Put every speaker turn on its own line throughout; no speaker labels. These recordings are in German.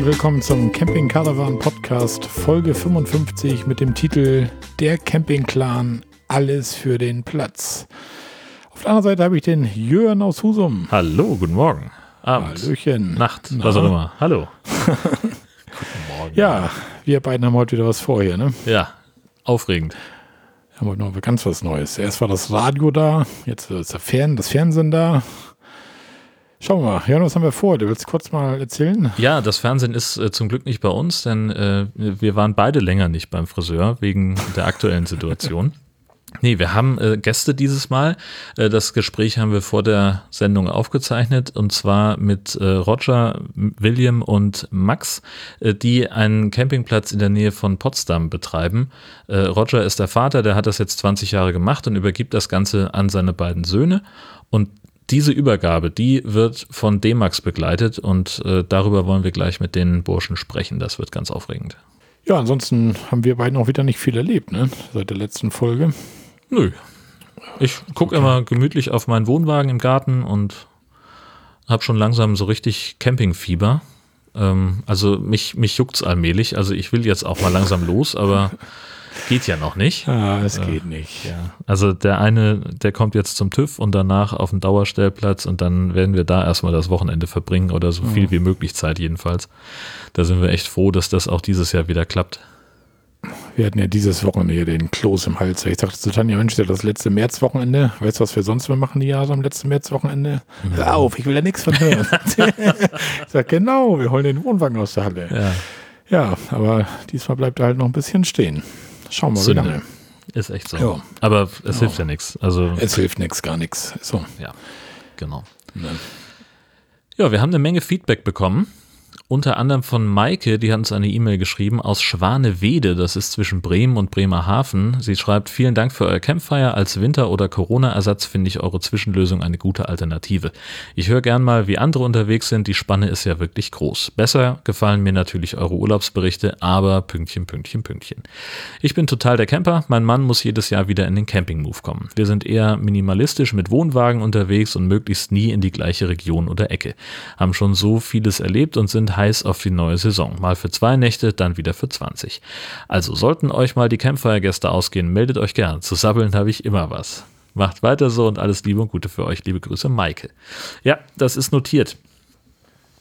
herzlich willkommen zum Camping Caravan Podcast Folge 55 mit dem Titel Der Camping Clan, alles für den Platz. Auf der anderen Seite habe ich den Jörn aus Husum.
Hallo, guten Morgen.
Abend. Hallöchen.
Nacht, Na? was auch immer. Hallo.
guten Morgen. Ja, wir beiden haben heute wieder was vor hier, ne?
Ja, aufregend.
Wir haben heute noch ganz was Neues. Erst war das Radio da, jetzt ist der Fern, das Fernsehen da. Schauen wir mal. Ja, was haben wir vor? Du willst kurz mal erzählen?
Ja, das Fernsehen ist äh, zum Glück nicht bei uns, denn äh, wir waren beide länger nicht beim Friseur wegen der aktuellen Situation. Nee, wir haben äh, Gäste dieses Mal. Äh, das Gespräch haben wir vor der Sendung aufgezeichnet und zwar mit äh, Roger, William und Max, äh, die einen Campingplatz in der Nähe von Potsdam betreiben. Äh, Roger ist der Vater, der hat das jetzt 20 Jahre gemacht und übergibt das Ganze an seine beiden Söhne. Und diese Übergabe, die wird von D-Max begleitet und äh, darüber wollen wir gleich mit den Burschen sprechen. Das wird ganz aufregend.
Ja, ansonsten haben wir beiden auch wieder nicht viel erlebt, ne? Seit der letzten Folge.
Nö. Ich gucke okay. immer gemütlich auf meinen Wohnwagen im Garten und habe schon langsam so richtig Campingfieber. Ähm, also mich, mich juckt es allmählich. Also ich will jetzt auch mal langsam los, aber Geht ja noch nicht.
Ah, es äh, geht nicht. Ja.
Also der eine, der kommt jetzt zum TÜV und danach auf den Dauerstellplatz und dann werden wir da erstmal das Wochenende verbringen oder so viel mhm. wie möglich Zeit jedenfalls. Da sind wir echt froh, dass das auch dieses Jahr wieder klappt.
Wir hatten ja dieses Wochenende hier den Kloß im Hals. Ich dachte zu Tanja, Mensch, das letzte Märzwochenende. Weißt du, was wir sonst mal machen die Jahre am letzten Märzwochenende? Mhm. Hör auf, ich will da nichts von hören. ich sag, genau, wir holen den Wohnwagen aus der Halle. Ja. ja, aber diesmal bleibt er halt noch ein bisschen stehen. Schauen wir mal, wie lange.
Ist echt so. Ja. Aber es ja. hilft ja nichts. Also,
es hilft nichts, gar nichts. So.
Ja, genau. Ne. Ja, wir haben eine Menge Feedback bekommen unter anderem von Maike, die hat uns eine E-Mail geschrieben aus Schwanewede, das ist zwischen Bremen und Bremerhaven. Sie schreibt, vielen Dank für euer Campfire. Als Winter- oder Corona-Ersatz finde ich eure Zwischenlösung eine gute Alternative. Ich höre gern mal, wie andere unterwegs sind. Die Spanne ist ja wirklich groß. Besser gefallen mir natürlich eure Urlaubsberichte, aber Pünktchen, Pünktchen, Pünktchen. Ich bin total der Camper. Mein Mann muss jedes Jahr wieder in den Camping-Move kommen. Wir sind eher minimalistisch mit Wohnwagen unterwegs und möglichst nie in die gleiche Region oder Ecke. Haben schon so vieles erlebt und sind heiß auf die neue Saison. Mal für zwei Nächte, dann wieder für 20. Also sollten euch mal die Campfire-Gäste ausgehen, meldet euch gern. Zu sabbeln habe ich immer was. Macht weiter so und alles Liebe und Gute für euch. Liebe Grüße, Maike. Ja, das ist notiert.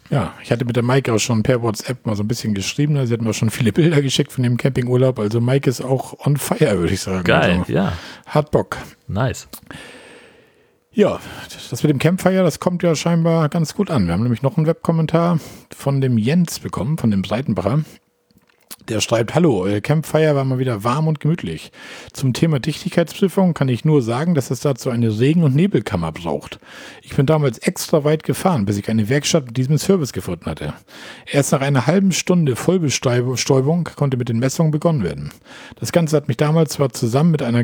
Ja, ich hatte mit der Maike auch schon per WhatsApp mal so ein bisschen geschrieben. Sie hat mir schon viele Bilder geschickt von dem Campingurlaub. Also Maike ist auch on fire, würde ich sagen.
Geil,
also,
ja.
Hat Bock.
Nice.
Ja, das mit dem Campfire, das kommt ja scheinbar ganz gut an. Wir haben nämlich noch einen Webkommentar von dem Jens bekommen, von dem Seitenbacher. Der schreibt, hallo, euer Campfire war mal wieder warm und gemütlich. Zum Thema Dichtigkeitsprüfung kann ich nur sagen, dass es dazu eine Regen- und Nebelkammer braucht. Ich bin damals extra weit gefahren, bis ich eine Werkstatt mit diesem Service gefunden hatte. Erst nach einer halben Stunde Vollbestäubung konnte mit den Messungen begonnen werden. Das Ganze hat mich damals zwar zusammen mit einer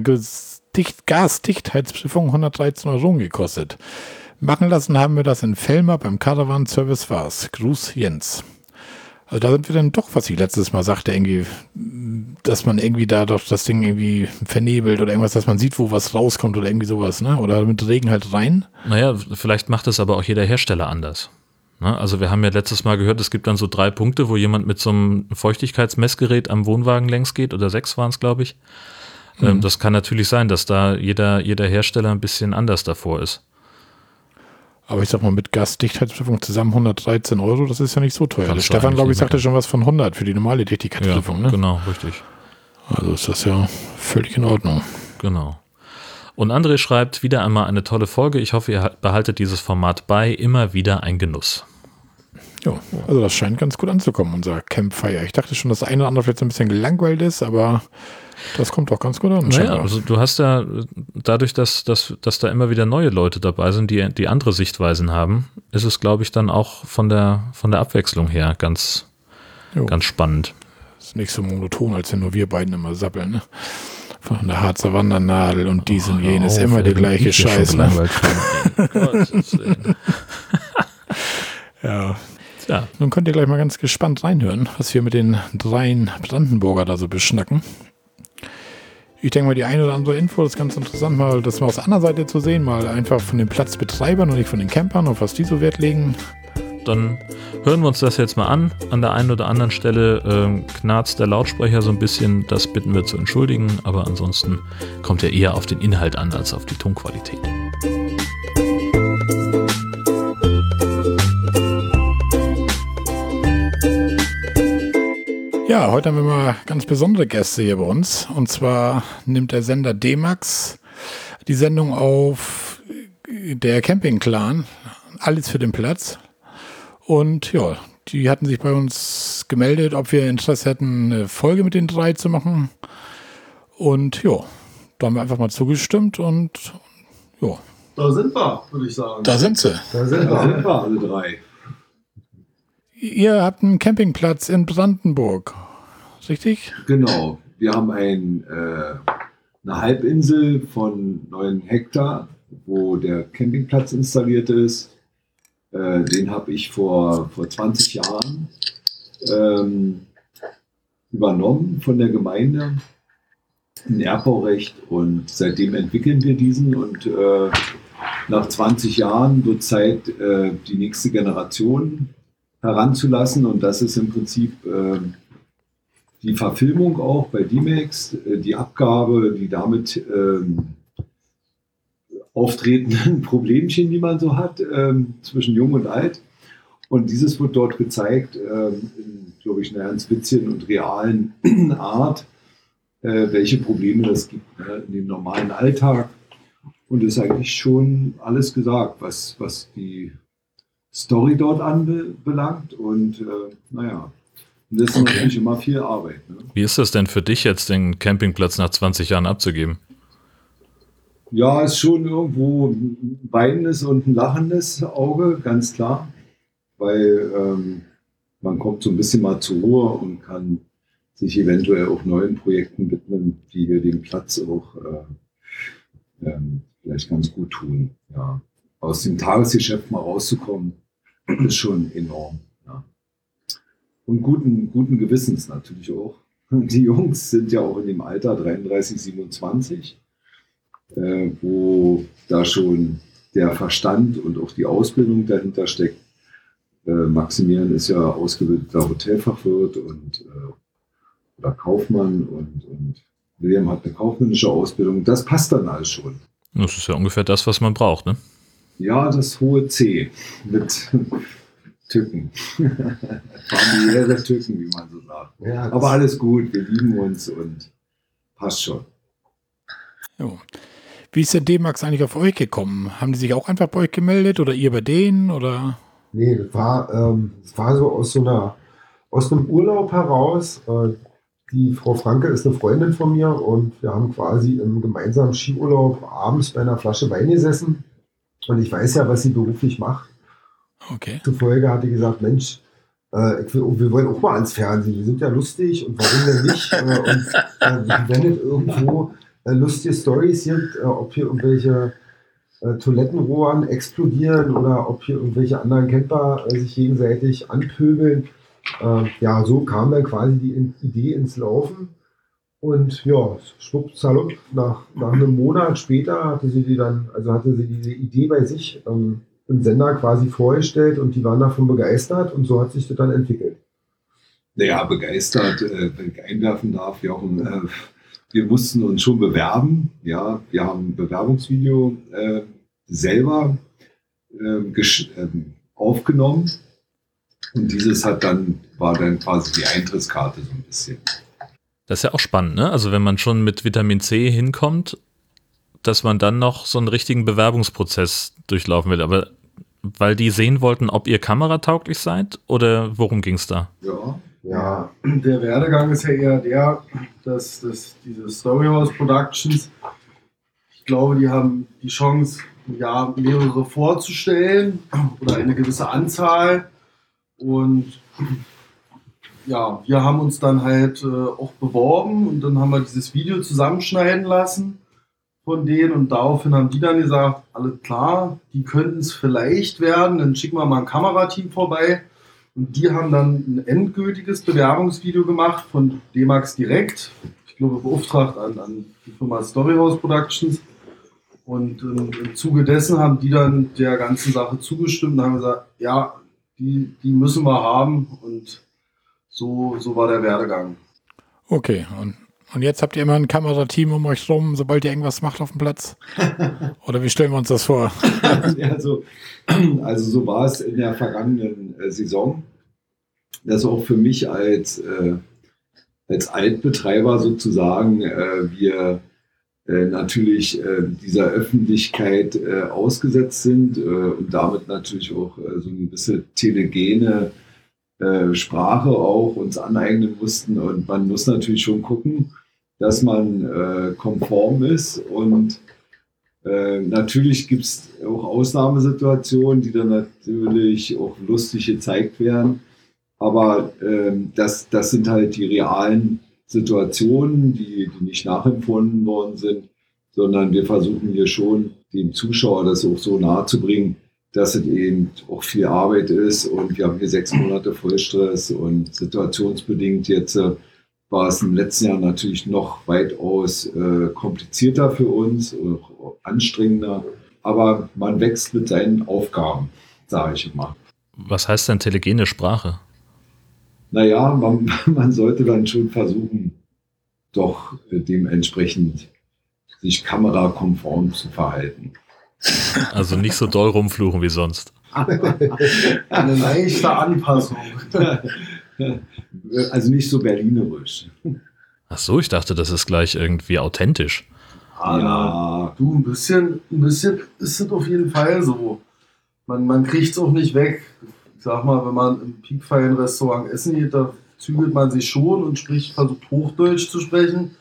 Dicht Gasdichtheitsprüfung 113 Euro gekostet. Machen lassen haben wir das in Fellmar beim Caravan Service Vars. Gruß Jens. Also da sind wir dann doch, was ich letztes Mal sagte, irgendwie, dass man irgendwie da doch das Ding irgendwie vernebelt oder irgendwas, dass man sieht, wo was rauskommt oder irgendwie sowas, ne? Oder mit Regen halt rein.
Naja, vielleicht macht es aber auch jeder Hersteller anders. Ne? Also wir haben ja letztes Mal gehört, es gibt dann so drei Punkte, wo jemand mit so einem Feuchtigkeitsmessgerät am Wohnwagen längs geht, oder sechs waren es, glaube ich. Ähm, mhm. Das kann natürlich sein, dass da jeder, jeder Hersteller ein bisschen anders davor ist.
Aber ich sag mal, mit Gasdichtheitsprüfung zusammen 113 Euro, das ist ja nicht so teuer. Der Stefan, glaube ich, sagte schon was von 100 für die normale Dichtigkeitsprüfung. Ja,
ne? Genau, richtig.
Also ist das ja völlig in Ordnung.
Genau. Und André schreibt wieder einmal eine tolle Folge. Ich hoffe, ihr behaltet dieses Format bei. Immer wieder ein Genuss.
Ja, also das scheint ganz gut anzukommen, unser Campfire. Ich dachte schon, dass das eine oder andere vielleicht ein bisschen gelangweilt ist, aber das kommt doch ganz gut an.
Naja, also du hast ja dadurch, dass, dass, dass da immer wieder neue Leute dabei sind, die, die andere Sichtweisen haben, ist es, glaube ich, dann auch von der, von der Abwechslung her ganz, ganz spannend.
Ist nicht so monoton, als wenn nur wir beiden immer sappeln, ne? Von der Harzer Wandernadel und dies oh, und jenes, immer der gleiche Scheiß. Ne? ja. Ja. Nun könnt ihr gleich mal ganz gespannt reinhören, was wir mit den dreien Brandenburger da so beschnacken. Ich denke mal, die eine oder andere Info ist ganz interessant, mal das mal aus der anderen Seite zu sehen, mal einfach von den Platzbetreibern und nicht von den Campern, auf was die so Wert legen.
dann hören wir uns das jetzt mal an. An der einen oder anderen Stelle äh, knarzt der Lautsprecher so ein bisschen, das bitten wir zu entschuldigen, aber ansonsten kommt er eher auf den Inhalt an als auf die Tonqualität.
Ja, heute haben wir mal ganz besondere Gäste hier bei uns. Und zwar nimmt der Sender D-Max die Sendung auf der Camping Clan. Alles für den Platz. Und ja, die hatten sich bei uns gemeldet, ob wir Interesse hätten, eine Folge mit den drei zu machen. Und ja, da haben wir einfach mal zugestimmt und ja.
Da sind wir, würde ich sagen.
Da sind sie.
Da sind, da sind wir alle drei.
Ihr habt einen Campingplatz in Brandenburg, richtig?
Genau. Wir haben ein, äh, eine Halbinsel von 9 Hektar, wo der Campingplatz installiert ist. Äh, den habe ich vor, vor 20 Jahren ähm, übernommen von der Gemeinde ein Erbbaurecht und seitdem entwickeln wir diesen und äh, nach 20 Jahren wird Zeit, äh, die nächste Generation heranzulassen und das ist im Prinzip äh, die Verfilmung auch bei D-Max, äh, die Abgabe, die damit ähm, auftretenden Problemchen, die man so hat, ähm, zwischen Jung und Alt. Und dieses wird dort gezeigt, ähm, in, glaube ich, einer ganz witzigen und realen Art, äh, welche Probleme das gibt ne, in dem normalen Alltag. Und es ist eigentlich schon alles gesagt, was, was die Story dort anbelangt. Und äh, naja, das ist okay. natürlich immer viel Arbeit. Ne?
Wie ist das denn für dich jetzt, den Campingplatz nach 20 Jahren abzugeben?
Ja, ist schon irgendwo ein weinendes und ein lachendes Auge, ganz klar. Weil ähm, man kommt so ein bisschen mal zur Ruhe und kann sich eventuell auch neuen Projekten widmen, die wir den Platz auch äh, ähm, vielleicht ganz gut tun. Ja. Aus dem Tagesgeschäft mal rauszukommen, ist schon enorm. Und guten, guten Gewissens natürlich auch. Die Jungs sind ja auch in dem Alter 33, 27, äh, wo da schon der Verstand und auch die Ausbildung dahinter steckt. Äh, Maximilian ist ja ausgebildeter Hotelfachwirt und äh, oder Kaufmann und, und William hat eine kaufmännische Ausbildung. Das passt dann alles schon.
Das ist ja ungefähr das, was man braucht, ne?
Ja, das hohe C mit Tücken. Familiäre Tücken, wie man so sagt. Ja, Aber alles gut, wir lieben uns und passt schon.
Jo. Wie ist der D-Max eigentlich auf euch gekommen? Haben die sich auch einfach bei euch gemeldet oder ihr bei denen? Oder?
Nee, das war, ähm, das war so aus so einer, aus einem Urlaub heraus. Äh, die Frau Franke ist eine Freundin von mir und wir haben quasi im gemeinsamen Skiurlaub abends bei einer Flasche Wein gesessen. Und ich weiß ja, was sie beruflich macht.
Okay.
Zufolge hat die gesagt, Mensch, äh, will, wir wollen auch mal ans Fernsehen. Wir sind ja lustig und warum denn nicht? äh, und äh, wenn es irgendwo äh, lustige Stories gibt, äh, ob hier irgendwelche äh, Toilettenrohren explodieren oder ob hier irgendwelche anderen Camper sich gegenseitig anpöbeln, ja, so kam dann quasi die Idee ins Laufen. Und ja, schwuppsalopp, nach, nach einem Monat später hatte sie die dann, also hatte sie diese Idee bei sich ähm, im Sender quasi vorgestellt und die waren davon begeistert und so hat sich das dann entwickelt.
Naja, begeistert, äh, wenn ich einwerfen darf, ja, und, äh, wir mussten uns schon bewerben. Ja, wir haben ein Bewerbungsvideo äh, selber ähm, ähm, aufgenommen und dieses hat dann, war dann quasi die Eintrittskarte so ein bisschen.
Das ist ja auch spannend, ne? Also wenn man schon mit Vitamin C hinkommt, dass man dann noch so einen richtigen Bewerbungsprozess durchlaufen will. Aber weil die sehen wollten, ob ihr kameratauglich seid oder worum ging es da?
Ja, ja, der Werdegang ist ja eher der, dass, dass diese Storyhouse Productions, ich glaube, die haben die Chance, ja, mehrere vorzustellen oder eine gewisse Anzahl. Und ja, wir haben uns dann halt äh, auch beworben und dann haben wir dieses Video zusammenschneiden lassen von denen und daraufhin haben die dann gesagt, alles klar, die könnten es vielleicht werden, dann schicken wir mal ein Kamerateam vorbei. Und die haben dann ein endgültiges Bewerbungsvideo gemacht von D-Max direkt, ich glaube beauftragt an, an die Firma Storyhouse Productions. Und im, im Zuge dessen haben die dann der ganzen Sache zugestimmt und haben gesagt, ja,
die, die müssen wir haben und so, so war der Werdegang.
Okay, und, und jetzt habt ihr immer ein Kamerateam um euch rum, sobald ihr irgendwas macht auf dem Platz? Oder wie stellen wir uns das vor?
also, also so war es in der vergangenen äh, Saison. Das auch für mich als, äh, als Altbetreiber sozusagen, äh, wir äh, natürlich äh, dieser Öffentlichkeit äh, ausgesetzt sind und damit natürlich auch so eine gewisse telegene Sprache auch uns aneignen mussten. Und man muss natürlich schon gucken, dass man konform ist. Und natürlich gibt es auch Ausnahmesituationen, die dann natürlich auch lustig gezeigt werden. Aber ähm, das, das sind halt die realen Situationen, die, die nicht nachempfunden worden sind, sondern wir versuchen hier schon dem Zuschauer das auch so nahe zu bringen, dass es eben auch viel Arbeit ist und wir haben hier sechs Monate Vollstress und situationsbedingt jetzt äh, war es im letzten Jahr natürlich noch weitaus äh, komplizierter für uns, auch anstrengender, aber man wächst mit seinen Aufgaben, sage ich immer.
Was heißt denn telegene Sprache?
naja, man, man sollte dann schon versuchen, doch äh, dementsprechend sich kamerakonform zu verhalten.
Also nicht so doll rumfluchen wie sonst.
Eine leichte Anpassung.
Also nicht so berlinerisch.
Ach so, ich dachte, das ist gleich irgendwie authentisch.
Ah, ja. Du, ein bisschen, ein bisschen ist es auf jeden Fall so. Man, man kriegt es auch nicht weg sag mal, wenn man im Peakfeiern-Restaurant essen geht, da zügelt man sich schon und spricht, versucht Hochdeutsch zu sprechen.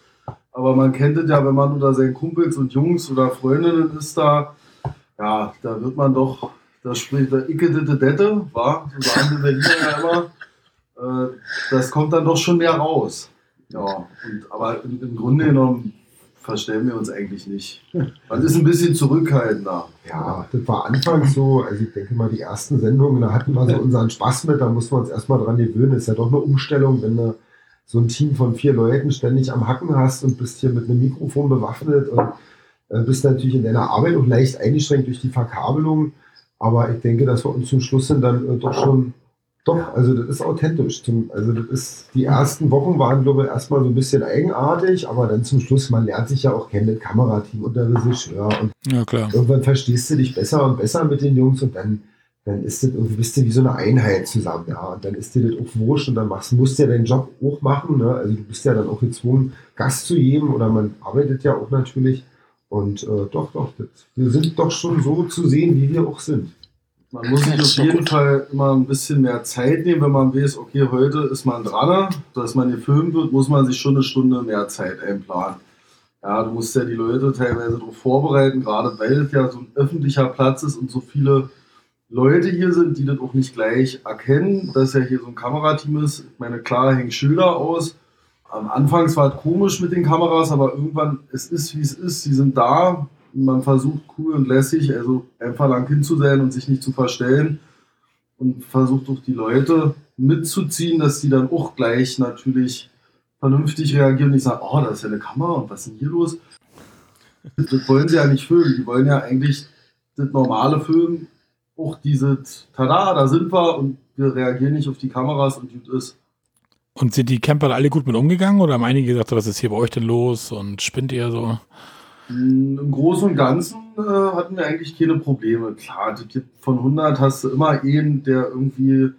Aber man kennt es ja, wenn man unter seinen Kumpels und Jungs oder Freundinnen ist da, ja, da wird man doch, da spricht der Icke Ditte Dette, war, so sagen die Berliner ja immer. Äh, das kommt dann doch schon mehr raus. Ja, und, aber im, im Grunde genommen verstellen wir uns eigentlich nicht. Man ist ein bisschen zurückhaltender.
Ja, das war anfangs so, also ich denke mal, die ersten Sendungen, da hatten wir so unseren Spaß mit, da mussten wir uns erstmal dran gewöhnen. Ist ja doch eine Umstellung, wenn du so ein Team von vier Leuten ständig am Hacken hast und bist hier mit einem Mikrofon bewaffnet und äh, bist natürlich in deiner Arbeit auch leicht eingeschränkt durch die Verkabelung. Aber ich denke, dass wir uns zum Schluss sind dann äh, doch schon doch, also das ist authentisch. Zum, also das ist, die ersten Wochen waren, glaube ich, erstmal so ein bisschen eigenartig, aber dann zum Schluss, man lernt sich ja auch kennen, das Kamerateam und der Regisseur. Und
ja, klar.
irgendwann verstehst du dich besser und besser mit den Jungs und dann, dann ist das irgendwie, bist du wie so eine Einheit zusammen, ja. Und dann ist dir das auch wurscht und dann machst, musst du ja deinen Job auch machen, ne? Also du bist ja dann auch gezwungen, Gast zu geben oder man arbeitet ja auch natürlich. Und äh, doch, doch, das, wir sind doch schon so zu sehen, wie wir auch sind.
Man muss sich auf jeden Fall immer ein bisschen mehr Zeit nehmen, wenn man weiß, okay, heute ist man dran, dass man gefilmt wird, muss man sich schon eine Stunde mehr Zeit einplanen. Ja, du musst ja die Leute teilweise darauf vorbereiten, gerade weil es ja so ein öffentlicher Platz ist und so viele Leute hier sind, die das auch nicht gleich erkennen, dass ja hier so ein Kamerateam ist. Ich meine, klar hängen Schilder aus. Am Anfang war es komisch mit den Kameras, aber irgendwann, es ist wie es ist, sie sind da, man versucht cool und lässig, also einfach lang hinzusehen und sich nicht zu verstellen und versucht auch die Leute mitzuziehen, dass die dann auch gleich natürlich vernünftig reagieren und nicht sagen, oh, da ist ja eine Kamera und was ist denn hier los? Das wollen sie ja nicht filmen, die wollen ja eigentlich das normale Filmen, auch dieses, tada, da sind wir und wir reagieren nicht auf die Kameras und gut ist.
Und sind die Camper alle gut mit umgegangen oder haben einige gesagt, was ist hier bei euch denn los und spinnt ihr so?
Im Großen und Ganzen äh, hatten wir eigentlich keine Probleme. Klar, von 100 hast du immer einen, der irgendwie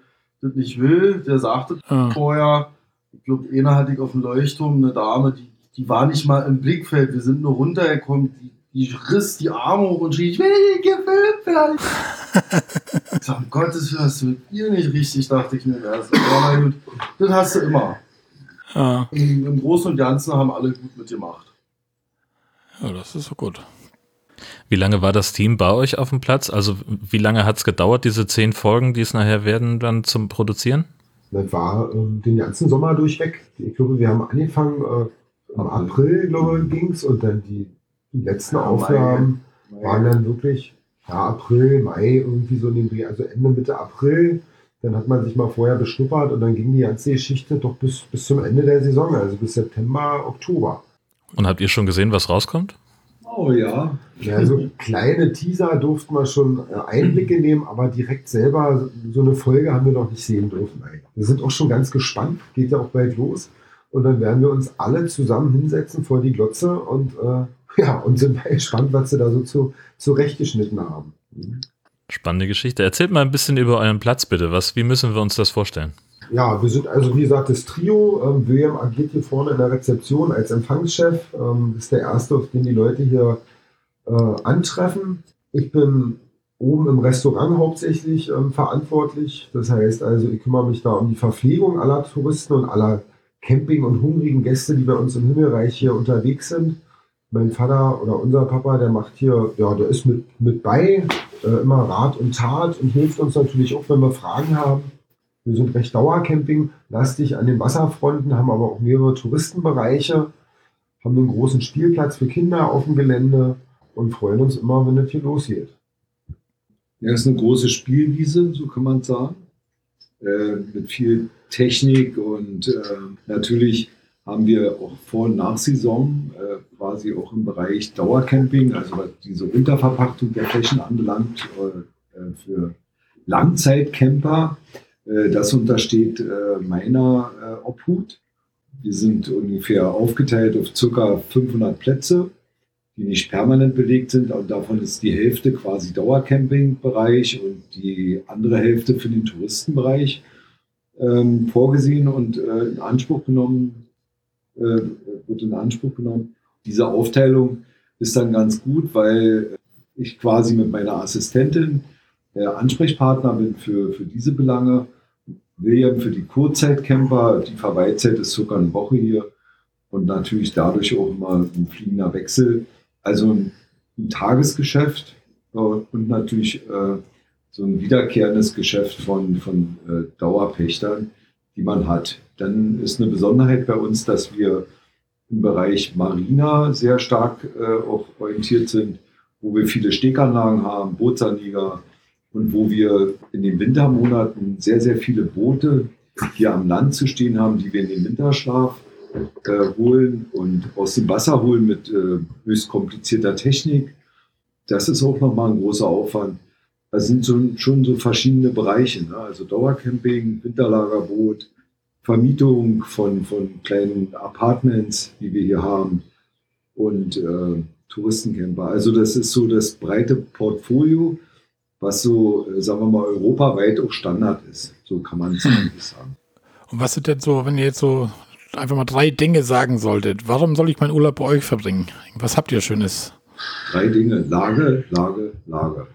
das nicht will, der sagte ah. vorher, ich glaube, einer hatte ich auf dem Leuchtturm, eine Dame, die, die war nicht mal im Blickfeld, wir sind nur runtergekommen, die, die riss die Arme hoch und schrie, ich will gefilmt werden. ich sag, um Gottes Willen, hast du ihr nicht richtig, dachte ich mir erst. Aber gut, das hast du immer. Ah. Im, Im Großen und Ganzen haben alle gut mitgemacht.
Ja, das ist so gut.
Wie lange war das Team bei euch auf dem Platz? Also wie lange hat es gedauert, diese zehn Folgen, die es nachher werden, dann zum Produzieren?
Das war äh, den ganzen Sommer durchweg. Ich glaube, wir haben angefangen, äh, im April, glaube ich, ging es und dann die, die letzten ja, Aufnahmen Mai. waren dann wirklich ja, April, Mai, irgendwie so in dem also Ende, Mitte April. Dann hat man sich mal vorher beschnuppert und dann ging die ganze Geschichte doch bis, bis zum Ende der Saison, also bis September, Oktober.
Und habt ihr schon gesehen, was rauskommt?
Oh ja.
Ja, so kleine Teaser durften wir schon äh, Einblicke nehmen, aber direkt selber so eine Folge haben wir noch nicht sehen dürfen. Wir sind auch schon ganz gespannt, geht ja auch bald los. Und dann werden wir uns alle zusammen hinsetzen vor die Glotze und, äh, ja, und sind gespannt, was sie da so zu, zurechtgeschnitten haben.
Spannende Geschichte. Erzählt mal ein bisschen über euren Platz bitte. Was, wie müssen wir uns das vorstellen?
Ja, wir sind also wie gesagt das Trio. Ähm, William agiert hier vorne in der Rezeption als Empfangschef. Ähm, ist der erste, auf den die Leute hier äh, antreffen. Ich bin oben im Restaurant hauptsächlich ähm, verantwortlich. Das heißt also, ich kümmere mich da um die Verpflegung aller Touristen und aller Camping- und hungrigen Gäste, die bei uns im Himmelreich hier unterwegs sind. Mein Vater oder unser Papa, der macht hier, ja, der ist mit, mit bei, äh, immer Rat und Tat und hilft uns natürlich auch, wenn wir Fragen haben. Wir sind recht Dauercamping, lastig an den Wasserfronten, haben aber auch mehrere Touristenbereiche, haben einen großen Spielplatz für Kinder auf dem Gelände und freuen uns immer, wenn es hier losgeht.
Ja, ist eine große Spielwiese, so kann man sagen. Äh, mit viel Technik und äh, natürlich haben wir auch Vor- und Nachsaison äh, quasi auch im Bereich Dauercamping, also was diese Unterverpachtung der Flächen anbelangt, äh, äh für Langzeitcamper. Äh, das untersteht äh, meiner äh, Obhut. Wir sind ungefähr aufgeteilt auf ca. 500 Plätze, die nicht permanent belegt sind. Und davon ist die Hälfte quasi Dauercampingbereich und die andere Hälfte für den Touristenbereich ähm, vorgesehen und äh, in Anspruch genommen, äh, wird in Anspruch genommen. Diese Aufteilung ist dann ganz gut, weil ich quasi mit meiner Assistentin äh, Ansprechpartner bin für, für diese Belange. William für die Kurzzeitcamper, die Verweilzeit ist sogar eine Woche hier und natürlich dadurch auch immer ein fliegender Wechsel. Also ein, ein Tagesgeschäft äh, und natürlich äh, so ein wiederkehrendes Geschäft von, von äh, Dauerpächtern, die man hat. Dann ist eine Besonderheit bei uns, dass wir im Bereich Marina sehr stark äh, auch orientiert sind, wo wir viele Steganlagen haben, Bootsanlieger und wo wir in den Wintermonaten sehr, sehr viele Boote hier am Land zu stehen haben, die wir in den Winterschlaf äh, holen und aus dem Wasser holen mit äh, höchst komplizierter Technik. Das ist auch nochmal ein großer Aufwand. Das sind so, schon so verschiedene Bereiche, ne? also Dauercamping, Winterlagerboot, Vermietung von, von kleinen Apartments, die wir hier haben und äh, Touristencamper. Also das ist so das breite Portfolio, was so, äh, sagen wir mal, europaweit auch Standard ist. So kann man es hm. eigentlich sagen.
Und was sind denn so, wenn ihr jetzt so einfach mal drei Dinge sagen solltet, warum soll ich meinen Urlaub bei euch verbringen? Was habt ihr Schönes?
Drei Dinge. Lage, Lage, Lage.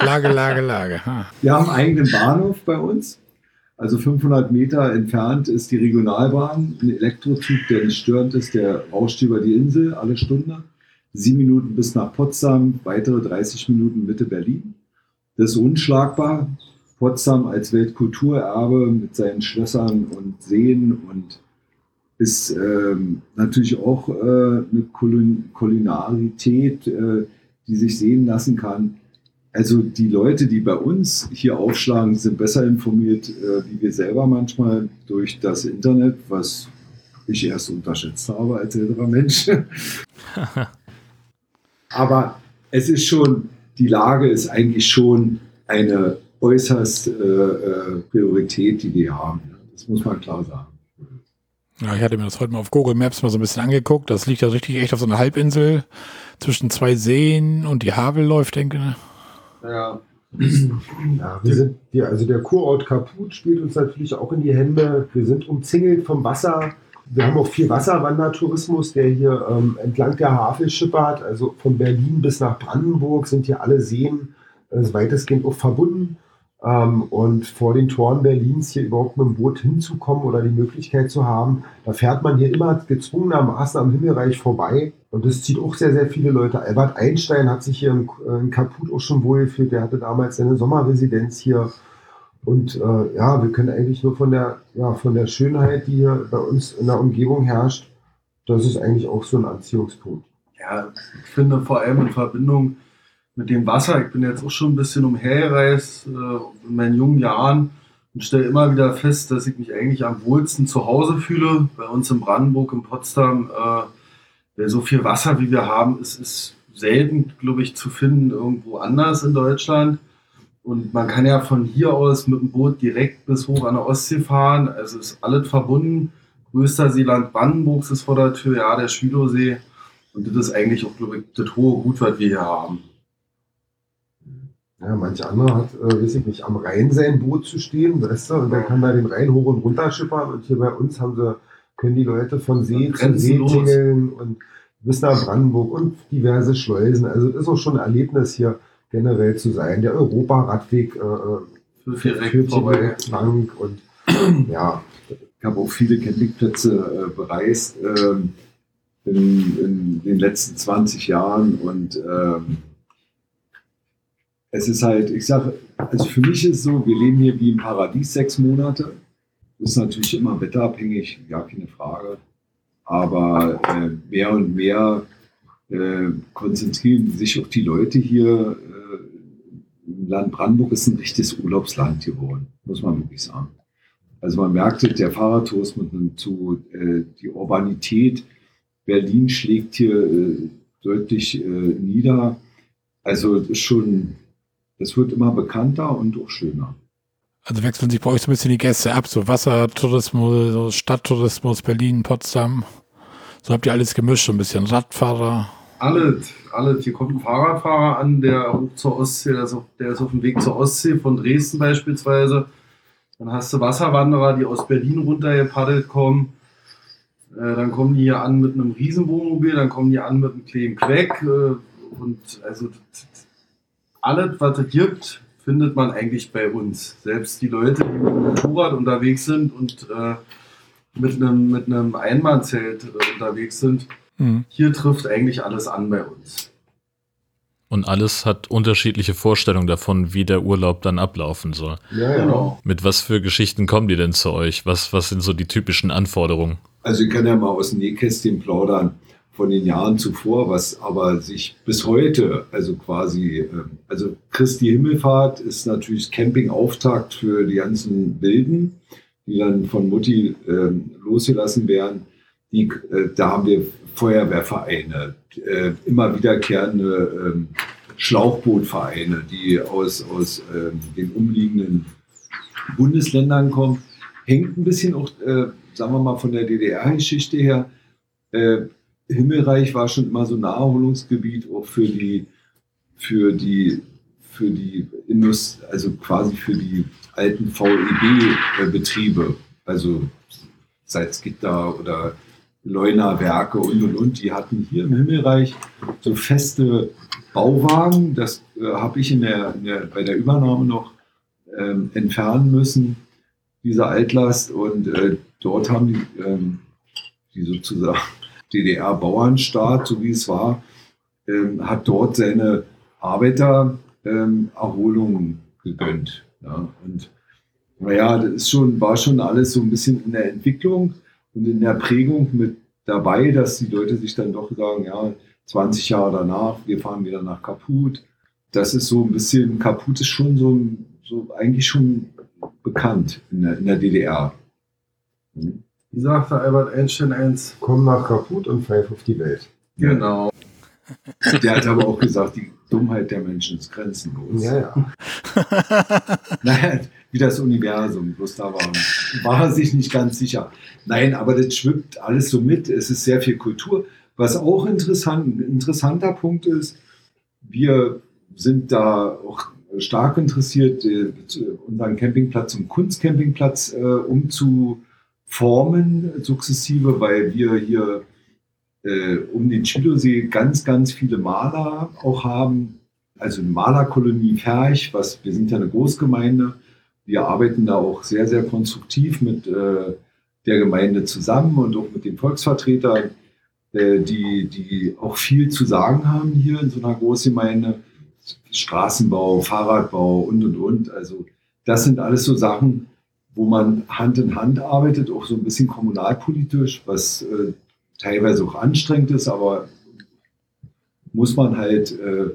Lage, Lage, Lage. Ha.
Wir haben einen eigenen Bahnhof bei uns. Also 500 Meter entfernt ist die Regionalbahn, ein Elektrozug, der nicht störend ist, der rauscht über die Insel alle Stunde. Sieben Minuten bis nach Potsdam, weitere 30 Minuten Mitte Berlin. Das ist unschlagbar. Potsdam als Weltkulturerbe mit seinen Schlössern und Seen und ist ähm, natürlich auch äh, eine Kulinarität, äh, die sich sehen lassen kann. Also die Leute, die bei uns hier aufschlagen, sind besser informiert, äh, wie wir selber manchmal durch das Internet, was ich erst unterschätzt habe als älterer Mensch. Aber es ist schon, die Lage ist eigentlich schon eine äußerst äh, äh, Priorität, die wir haben. Das muss man klar sagen.
Ja, ich hatte mir das heute mal auf Google Maps mal so ein bisschen angeguckt. Das liegt ja richtig echt auf so einer Halbinsel zwischen zwei Seen und die Havel läuft, denke ich.
Ja. Ja, wir sind, wir, also der Kurort Kaput spielt uns natürlich auch in die Hände. Wir sind umzingelt vom Wasser. Wir haben auch viel Wasserwandertourismus, der hier ähm, entlang der Havel schippert. Also von Berlin bis nach Brandenburg sind hier alle Seen äh, weitestgehend auch verbunden. Ähm, und vor den Toren Berlins hier überhaupt mit dem Boot hinzukommen oder die Möglichkeit zu haben, da fährt man hier immer gezwungenermaßen am Himmelreich vorbei. Und das zieht auch sehr, sehr viele Leute. Albert Einstein hat sich hier in, in Kaput auch schon wohlgefühlt. Der hatte damals seine Sommerresidenz hier. Und äh, ja, wir können eigentlich nur von der, ja, von der Schönheit, die hier bei uns in der Umgebung herrscht, das ist eigentlich auch so ein Anziehungspunkt.
Ja, ich finde vor allem in Verbindung mit dem Wasser. Ich bin jetzt auch schon ein bisschen umhergereist äh, in meinen jungen Jahren und stelle immer wieder fest, dass ich mich eigentlich am wohlsten zu Hause fühle. Bei uns in Brandenburg, in Potsdam, äh, so viel Wasser, wie wir haben, ist, ist selten, glaube ich, zu finden irgendwo anders in Deutschland. Und man kann ja von hier aus mit dem Boot direkt bis hoch an der Ostsee fahren. Also ist alles verbunden. Größter Seeland Brandenburgs ist vor der Tür, ja, der Schwilosee. Und das ist eigentlich auch, glaube ich, das hohe Gut, was wir hier haben.
Ja, manch anderer hat, äh, weiß ich nicht, am Rhein sein Boot zu stehen, weißt du, und der kann da den Rhein hoch und runter schippern. Und hier bei uns haben sie, können die Leute von See zu See tingeln und bis nach Brandenburg und diverse Schleusen. Also das ist auch schon ein Erlebnis hier generell zu sein. Der Europa-Radweg äh, äh,
Für
führt
vorbei.
lang und ja,
Ich habe auch viele Campingplätze äh, bereist ähm, in, in den letzten 20 Jahren und ähm, es ist halt, ich sage, also für mich ist es so, wir leben hier wie im Paradies sechs Monate. Das ist natürlich immer wetterabhängig, gar keine Frage. Aber äh, mehr und mehr äh, konzentrieren sich auch die Leute hier. Land Brandenburg ist ein richtiges Urlaubsland geworden, muss man wirklich sagen. Also man merkte, der Fahrradtourismus nimmt zu, äh, die Urbanität. Berlin schlägt hier äh, deutlich äh, nieder. Also schon, es wird immer bekannter und auch schöner.
Also wechseln sich bei euch so ein bisschen die Gäste ab, so Wassertourismus, Stadttourismus, Berlin, Potsdam. So habt ihr alles gemischt, so ein bisschen Radfahrer.
Alles, alles. Hier kommt ein Fahrradfahrer an, der zur Ostsee, der ist, auf, der ist auf dem Weg zur Ostsee, von Dresden beispielsweise. Dann hast du Wasserwanderer, die aus Berlin runtergepaddelt kommen. Äh, dann kommen die hier an mit einem Riesenwohnmobil, dann kommen die an mit einem kleinen Queck. Äh, und also alles, was es gibt, findet man eigentlich bei uns. Selbst die Leute, die mit dem Motorrad unterwegs sind und äh, mit einem, mit einem Einmannzelt unterwegs sind,
Hm.
hier trifft eigentlich alles an bei uns.
Und alles hat unterschiedliche Vorstellungen davon, wie der Urlaub dann ablaufen soll.
ja.
Genau.
Mit was für Geschichten kommen die denn zu euch? Was, was sind so die typischen Anforderungen?
Also ich kann ja mal aus dem Nähkästchen plaudern von den Jahren zuvor, was aber sich bis heute, also quasi, ähm, also Christi Himmelfahrt ist natürlich Camping-Auftakt für die ganzen Wilden, die dann von Mutti ähm, losgelassen werden. Die, äh, da haben wir Feuerwehrvereine, äh, immer wiederkehrende ähm, Schlauchbootvereine, die aus, aus ähm, den umliegenden Bundesländern kommen. Hängt ein bisschen auch, äh, sagen wir mal, von der DDR-Geschichte her. Äh, Himmelreich war schon immer so ein Naherholungsgebiet auch für die, für die, für die Indust also quasi für die alten VEB-Betriebe, also Salzgitter oder Leuna-Werke und und und. Die hatten hier im Himmelreich so feste Bauwagen. Das äh, habe ich in der, in der, bei der Übernahme noch ähm, entfernen müssen, diese Altlast. Und äh, dort haben die, ähm, die sozusagen DDR-Bauernstaat, so wie es war, ähm, hat dort seine Arbeiter ähm, gegönnt. Ja. Und naja, das ist schon, war schon alles so ein bisschen in der Entwicklung und in der Prägung mit dabei, dass die Leute sich dann doch sagen, ja, 20 Jahre danach, wir fahren wieder nach Kaput. Das ist so ein bisschen, Kaput ist schon so, so eigentlich schon bekannt in der, in der DDR. Mhm.
Wie sagte Albert Einstein eins?
Komm nach kaputt und pfeif auf die Welt.
Genau.
Der hat aber auch gesagt, die Dummheit der Menschen ist grenzenlos.
Ja, ja.
Naja, wie das Universum, bloß da war, war er sich nicht ganz sicher. Nein, aber das schwimmt alles so mit. Es ist sehr viel Kultur. Was auch interessant, ein interessanter Punkt ist, wir sind da auch stark interessiert, äh, unseren Campingplatz zum Kunstcampingplatz äh, umzuformen, sukzessive, weil wir hier äh, um den Schilosee ganz, ganz viele Maler auch haben. Also eine Malerkolonie Ferch, was, wir sind ja eine Großgemeinde. Wir arbeiten da auch sehr, sehr konstruktiv mit äh, der Gemeinde zusammen und auch mit den Volksvertretern, äh, die, die auch viel zu sagen haben hier in so einer Großgemeinde. Straßenbau, Fahrradbau und, und, und. Also das sind alles so Sachen, wo man Hand in Hand arbeitet, auch so ein bisschen kommunalpolitisch, was äh, teilweise auch anstrengend ist, aber muss man halt äh,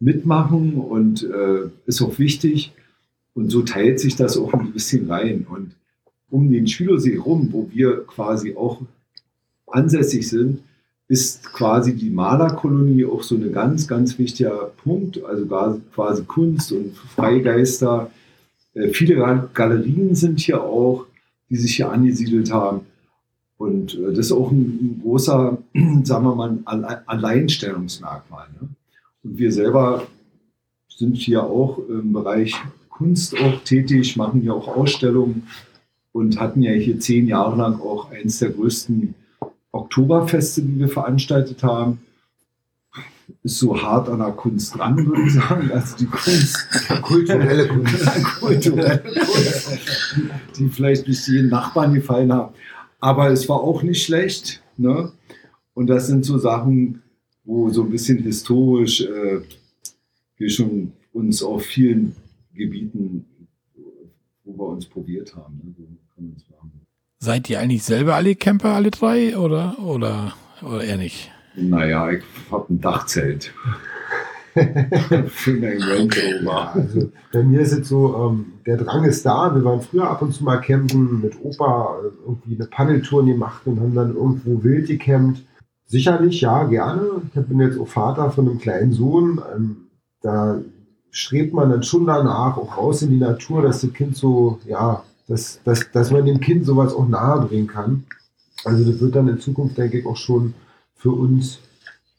mitmachen und äh, ist auch wichtig. Und so teilt sich das auch ein bisschen rein. Und um den Schülersee rum, wo wir quasi auch ansässig sind, ist quasi die Malerkolonie auch so ein ganz, ganz wichtiger Punkt. Also quasi Kunst und Freigeister. Äh, viele Galerien sind hier auch, die sich hier angesiedelt haben. Und äh, das ist auch ein, großer, sagen wir mal, Alleinstellungsmerkmal. Ne? Und wir selber sind hier auch im Bereich Kunst auch tätig, machen hier auch Ausstellungen und hatten ja hier zehn Jahre lang auch eines der größten Oktoberfeste, die wir veranstaltet haben. Ist so hart an der Kunst dran, würde ich sagen. Also die Kunst, kulturelle Kunst, kulturelle Kunst, die vielleicht nicht jeden Nachbarn gefallen haben. Aber es war auch nicht schlecht. Ne? Und das sind so Sachen, wo so ein bisschen historisch äh, wir schon uns auf vielen Gebieten, wo wir uns probiert haben. Ne? So
Seid ihr eigentlich selber alle Camper, alle drei, oder, oder, oder eher nicht?
Naja, ich habe ein Dachzelt. Für
mein Range Rover. Also bei mir ist es so, ähm, der Drang ist da. Wir waren früher ab und zu mal campen mit Opa, äh, irgendwie eine Paddeltour gemacht und haben dann irgendwo wild gecampt. Sicherlich, ja, gerne. Ich bin jetzt auch Vater von einem kleinen Sohn. Ähm, da strebt man dann schon danach, auch raus in die Natur, dass das Kind so, ja, dass, dass, dass man dem Kind sowas auch nahe bringen kann. Also das wird dann in Zukunft, denke ich, auch schon für uns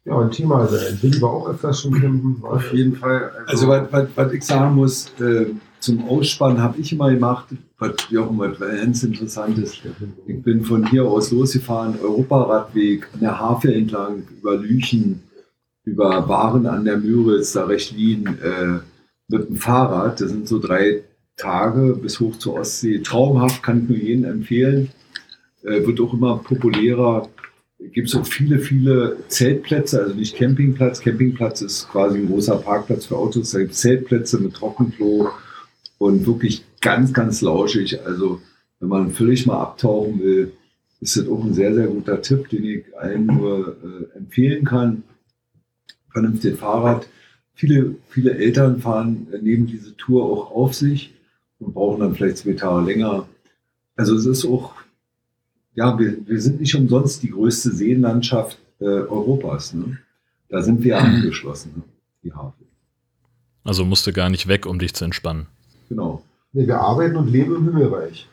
ja, ein Thema sein. Willi war auch öfters schon campen.
Auf jeden Fall. Also, also was, was, ich sagen muss, äh, zum Ausspannen habe ich immer gemacht, was ja auch immer ganz interessant ist. Ich bin von hier aus losgefahren, Europaradweg an der Havel entlang, über Lüchen, über Waren an der Müritz, da recht Wien, äh, mit dem Fahrrad. Das sind so drei Tage bis hoch zur Ostsee. Traumhaft, kann ich nur jedem empfehlen. Äh, wird auch immer populärer. Gibt es auch viele, viele Zeltplätze, also nicht Campingplatz. Campingplatz ist quasi ein großer Parkplatz für Autos. Da gibt es Zeltplätze mit Trockenklo und wirklich ganz, ganz lauschig. Also wenn man völlig mal abtauchen will, ist das auch ein sehr, sehr guter Tipp, den ich allen nur äh, empfehlen kann. Vernünftig Fahrrad. Viele, viele Eltern fahren äh, neben diese Tour auch auf sich und brauchen dann vielleicht zwei Tage länger. Also es ist auch, ja, wir, wir sind nicht umsonst die größte Seenlandschaft äh, Europas. Ne? Da sind wir angeschlossen, ne? die Havel.
Also musst du gar nicht weg, um dich zu entspannen.
Genau.
Nee, wir arbeiten und leben im Himmelreich.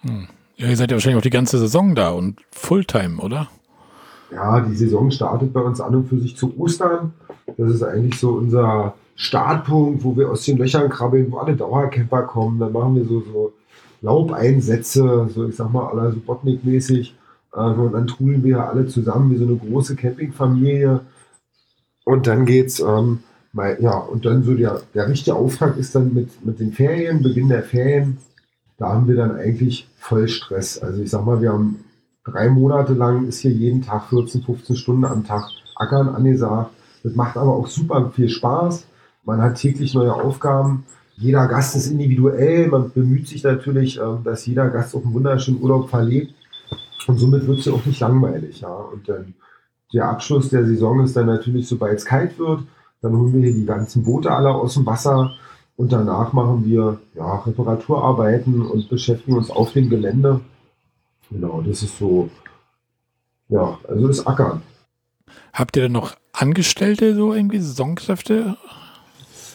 Hm. Ja, ihr seid ja wahrscheinlich auch die ganze Saison da und Fulltime, oder?
Ja, die Saison startet bei uns an und für sich zu Ostern. Das ist eigentlich so unser Startpunkt, wo wir aus den Löchern krabbeln, wo alle Dauercamper kommen. Dann machen wir so, so Laubeinsätze, so ich sag mal, aller Subotnik-mäßig. Äh, und dann trudeln wir alle zusammen wie so eine große Campingfamilie. Und dann geht's, ähm, mal, ja, und dann so der, der richtige Auftrag ist dann mit, mit den Ferien, Beginn der Ferien. Da haben wir dann eigentlich voll Stress. Also ich sag mal, wir haben drei Monate lang ist hier jeden Tag 14, 15 Stunden am Tag Ackern angesagt. Das macht aber auch super viel Spaß. Man hat täglich neue Aufgaben. Jeder Gast ist individuell. Man bemüht sich natürlich, ähm, dass jeder Gast auch einen wunderschönen Urlaub verlebt. Und somit wird es ja auch nicht langweilig. Ja. Und dann der Abschluss der Saison ist dann natürlich, sobald es kalt wird, dann holen wir hier die ganzen Boote alle aus dem Wasser und danach machen wir ja, Reparaturarbeiten und beschäftigen uns auf dem Gelände. Genau, das ist so, ja, also das Ackern.
Habt ihr denn noch Angestellte, so irgendwie Saisonkräfte?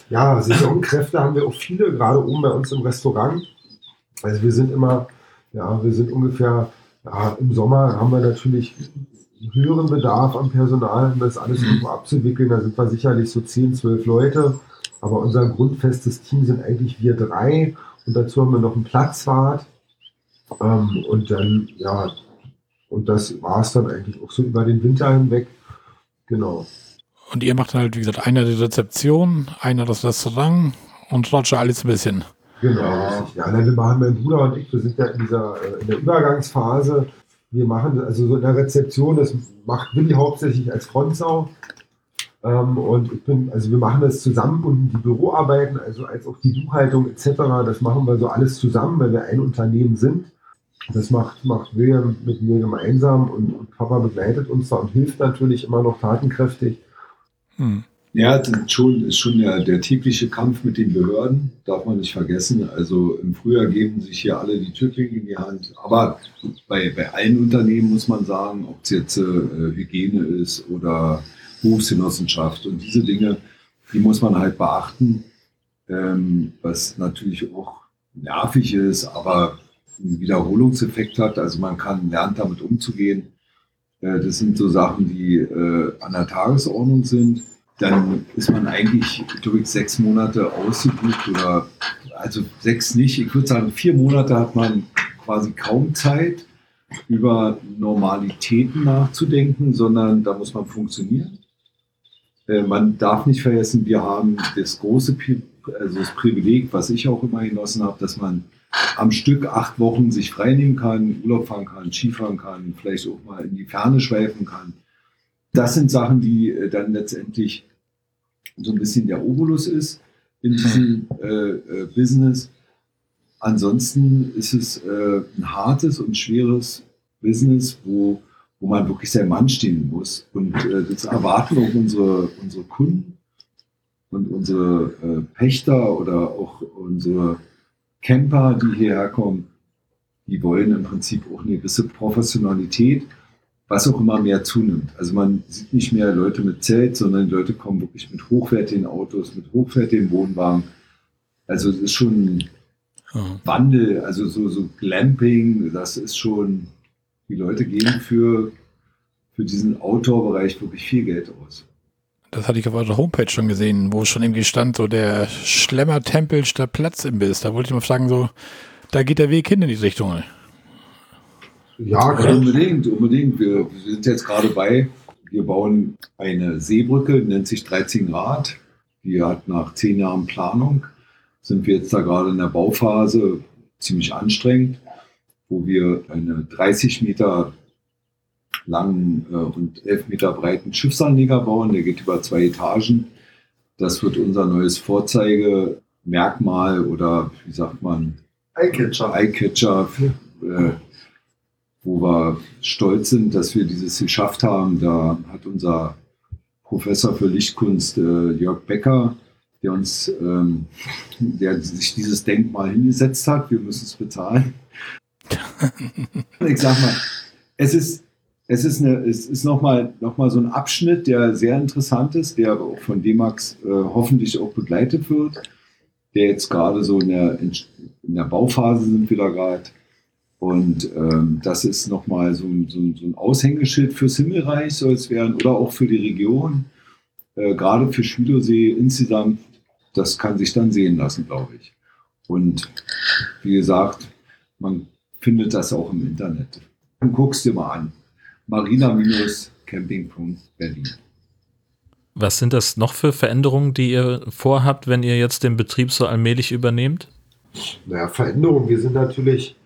Ja, Saisonkräfte haben wir auch viele, gerade oben bei uns im Restaurant. Also wir sind immer, ja, wir sind ungefähr, ja, im Sommer haben wir natürlich höheren Bedarf an Personal, um das alles irgendwo abzuwickeln. Da sind wir sicherlich so 10, 12 Leute. Aber unser grundfestes Team sind eigentlich wir drei. Und dazu haben wir noch einen Platzwart. Ähm, und dann, ja, und das war es dann eigentlich auch so über den Winter hinweg. Genau.
Und ihr macht halt, wie gesagt, einer die Rezeption, einer das Restaurant und Roger alles ein bisschen.
Genau, richtig. Ja, wir machen mein Bruder und ich, wir sind ja in dieser äh, in der Übergangsphase. Wir machen also so in der Rezeption, das macht Willi hauptsächlich als Frontsau. Ähm, und ich bin, also wir machen das zusammen und die Büroarbeiten, also als auch die Buchhaltung etc., das machen wir so alles zusammen, weil wir ein Unternehmen sind. Das macht, macht William mit mir gemeinsam und, und Papa begleitet uns da und hilft natürlich immer noch tatenkräftig.
Hm.
Ja, das ist schon, ist schon der, der tägliche Kampf mit den Behörden, darf man nicht vergessen. Also im Frühjahr geben sich hier alle die Türklinge in die Hand. Aber bei, bei allen Unternehmen muss man sagen, ob es jetzt äh, Hygiene ist oder Berufsgenossenschaft und diese Dinge, die muss man halt beachten, ähm, was natürlich auch nervig ist, aber einen Wiederholungseffekt hat. Also man kann lernen, damit umzugehen. Äh, das sind so Sachen, die äh, an der Tagesordnung sind dann ist man eigentlich durch sechs Monate ausgebucht oder also sechs nicht. Ich würde sagen, vier Monate hat man quasi kaum Zeit, über Normalitäten nachzudenken, sondern da muss man funktionieren. Äh, man darf nicht vergessen, wir haben das große also das Privileg, was ich auch immer genossen habe, dass man am Stück acht Wochen sich freinehmen kann, Urlaub fahren kann, Skifahren kann, vielleicht auch mal in die Ferne schweifen kann. Das sind Sachen, die äh, dann letztendlich so ein bisschen der Obolus ist in diesem äh, äh, Business. Ansonsten ist es äh, ein hartes und schweres Business, wo, wo man wirklich sein Mann stehen muss. Und äh, das erwarten auch unsere, unsere Kunden und unsere äh, Pächter oder auch unsere Camper, die hierher kommen. Die wollen im Prinzip auch eine gewisse Professionalität was auch immer mehr zunimmt. Also man sieht nicht mehr Leute mit Zelt, sondern die Leute kommen wirklich mit hochwertigen Autos, mit hochwertigen Wohnwagen. Also es ist schon ein. Wandel, also so, so Glamping, das ist schon, die Leute geben für, für diesen Outdoor-Bereich wirklich viel Geld aus.
Das hatte ich auf eurer Homepage schon gesehen, wo schon irgendwie stand, so der Schlemmertempel statt Platzimbiss. Da wollte ich mal sagen, so, da geht der Weg hin in die Richtung.
Ja, ja unbedingt, unbedingt. Wir, wir sind jetzt gerade bei, wir bauen eine Seebrücke, nennt sich 13 Grad. Die hat nach zehn Jahren Planung, sind wir jetzt da gerade in der Bauphase, ziemlich anstrengend, wo wir eine 30 Meter langen äh, und 11 Meter breiten Schiffsanleger bauen. Der geht über zwei Etagen. Das wird unser neues Vorzeigemerkmal oder wie sagt man?
Eyecatcher.
Eyecatcher. Äh, wo wir stolz sind, dass wir dieses geschafft haben. Da hat unser Professor für Lichtkunst äh, Jörg Becker, der uns, ähm, der sich dieses Denkmal hingesetzt hat, wir müssen es bezahlen. ich sag mal, es ist, es ist, eine, es ist nochmal noch so ein Abschnitt, der sehr interessant ist, der auch von D-Max äh, hoffentlich auch begleitet wird, der jetzt gerade so in der, in, in der Bauphase sind wir da gerade und ähm, das ist nochmal so, so, so ein Aushängeschild fürs Himmelreich, soll es werden, oder auch für die Region. Äh, gerade für Schülersee insgesamt, das kann sich dann sehen lassen, glaube ich. Und wie gesagt, man findet das auch im Internet. Dann guckst dir mal an. Marina-Camping.berlin.
Was sind das noch für Veränderungen, die ihr vorhabt, wenn ihr jetzt den Betrieb so allmählich übernehmt?
Naja, Veränderungen. Wir sind natürlich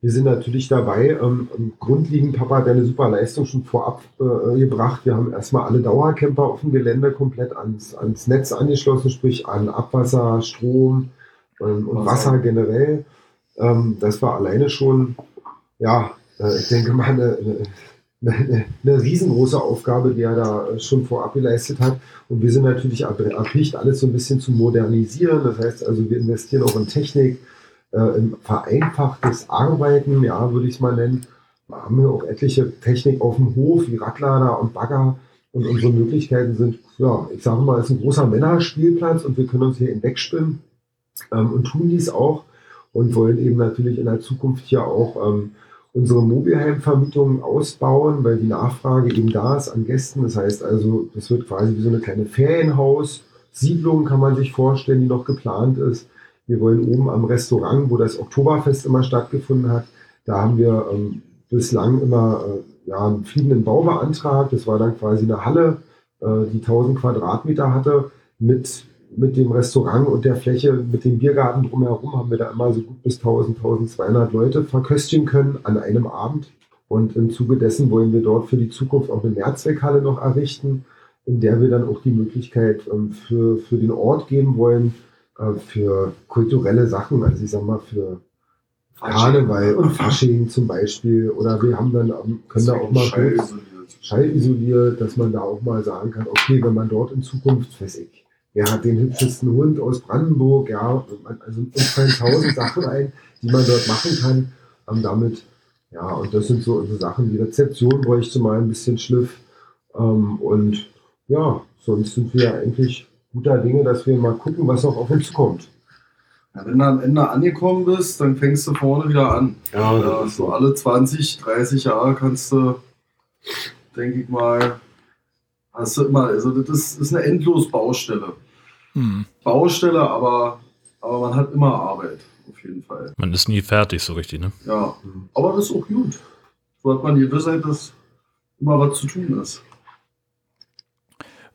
wir sind natürlich dabei. Ähm, grundlegend, Papa hat eine super Leistung schon vorab äh, gebracht. Wir haben erstmal alle Dauercamper auf dem Gelände komplett ans, ans Netz angeschlossen, sprich an Abwasser, Strom ähm, und Wasser, Wasser generell. Ähm, das war alleine schon, ja, äh, ich denke mal, eine, eine, eine, eine, riesengroße Aufgabe, die er da schon vorab geleistet hat. Und wir sind natürlich erpicht, alles so ein bisschen zu modernisieren. Das heißt also, wir investieren auch in Technik äh, ein vereinfachtes Arbeiten, ja, würde ich es mal nennen. Da haben wir auch etliche Technik auf dem Hof, wie Radlader und Bagger. Und unsere Möglichkeiten sind, ja, ich sage mal, es ist ein großer Männerspielplatz und wir können uns hier hinwegspinnen ähm, und tun dies auch und wollen eben natürlich in der Zukunft hier auch ähm, unsere Mobilheimvermietung ausbauen, weil die Nachfrage eben da ist an Gästen. Das heißt also, das wird quasi wie so eine kleine Ferienhaus-Siedlung, kann man sich vorstellen, die noch geplant ist. Wir wollen oben am Restaurant, wo das Oktoberfest immer stattgefunden hat, da haben wir ähm, bislang immer äh, ja, einen fliegenden Bau beantragt. Das war dann quasi eine Halle, äh, die 1000 Quadratmeter hatte, mit, mit dem Restaurant und der Fläche, mit dem Biergarten drumherum, haben wir da immer so gut bis 1000, 1200 Leute verköstigen können an einem Abend. Und im Zuge dessen wollen wir dort für die Zukunft auch eine Mehrzweckhalle noch errichten, in der wir dann auch die Möglichkeit ähm, für, für den Ort geben wollen, äh, für kulturelle Sachen, also ich sag mal für Karneval und Fasching zum Beispiel. Oder wir haben dann, können da auch mal gut, schallisoliert, dass man da auch mal sagen kann, okay, wenn man dort in Zukunft, weiß ich, wer hat den hübschesten Hund aus Brandenburg, ja, also uns fallen tausend Sachen ein, die man dort machen kann, ähm, damit, ja, und das sind so, so Sachen, die Rezeption bräuchte mal ein bisschen Schliff, ähm, und ja, sonst sind wir eigentlich guter Dinge, dass wir mal gucken, was noch auf uns zukommt.
Ja, wenn du am Ende angekommen bist, dann fängst du vorne wieder an.
Ja,
Ja, so alle 20, 30 Jahre kannst du, denke ich mal, hast du immer, also das ist, eine endlos Baustelle.
Hm.
Baustelle, aber, aber man hat immer Arbeit, auf jeden Fall.
Man ist nie fertig so richtig, ne?
Ja, aber das ist auch gut. So hat man die Gewissheit, dass immer was zu tun ist.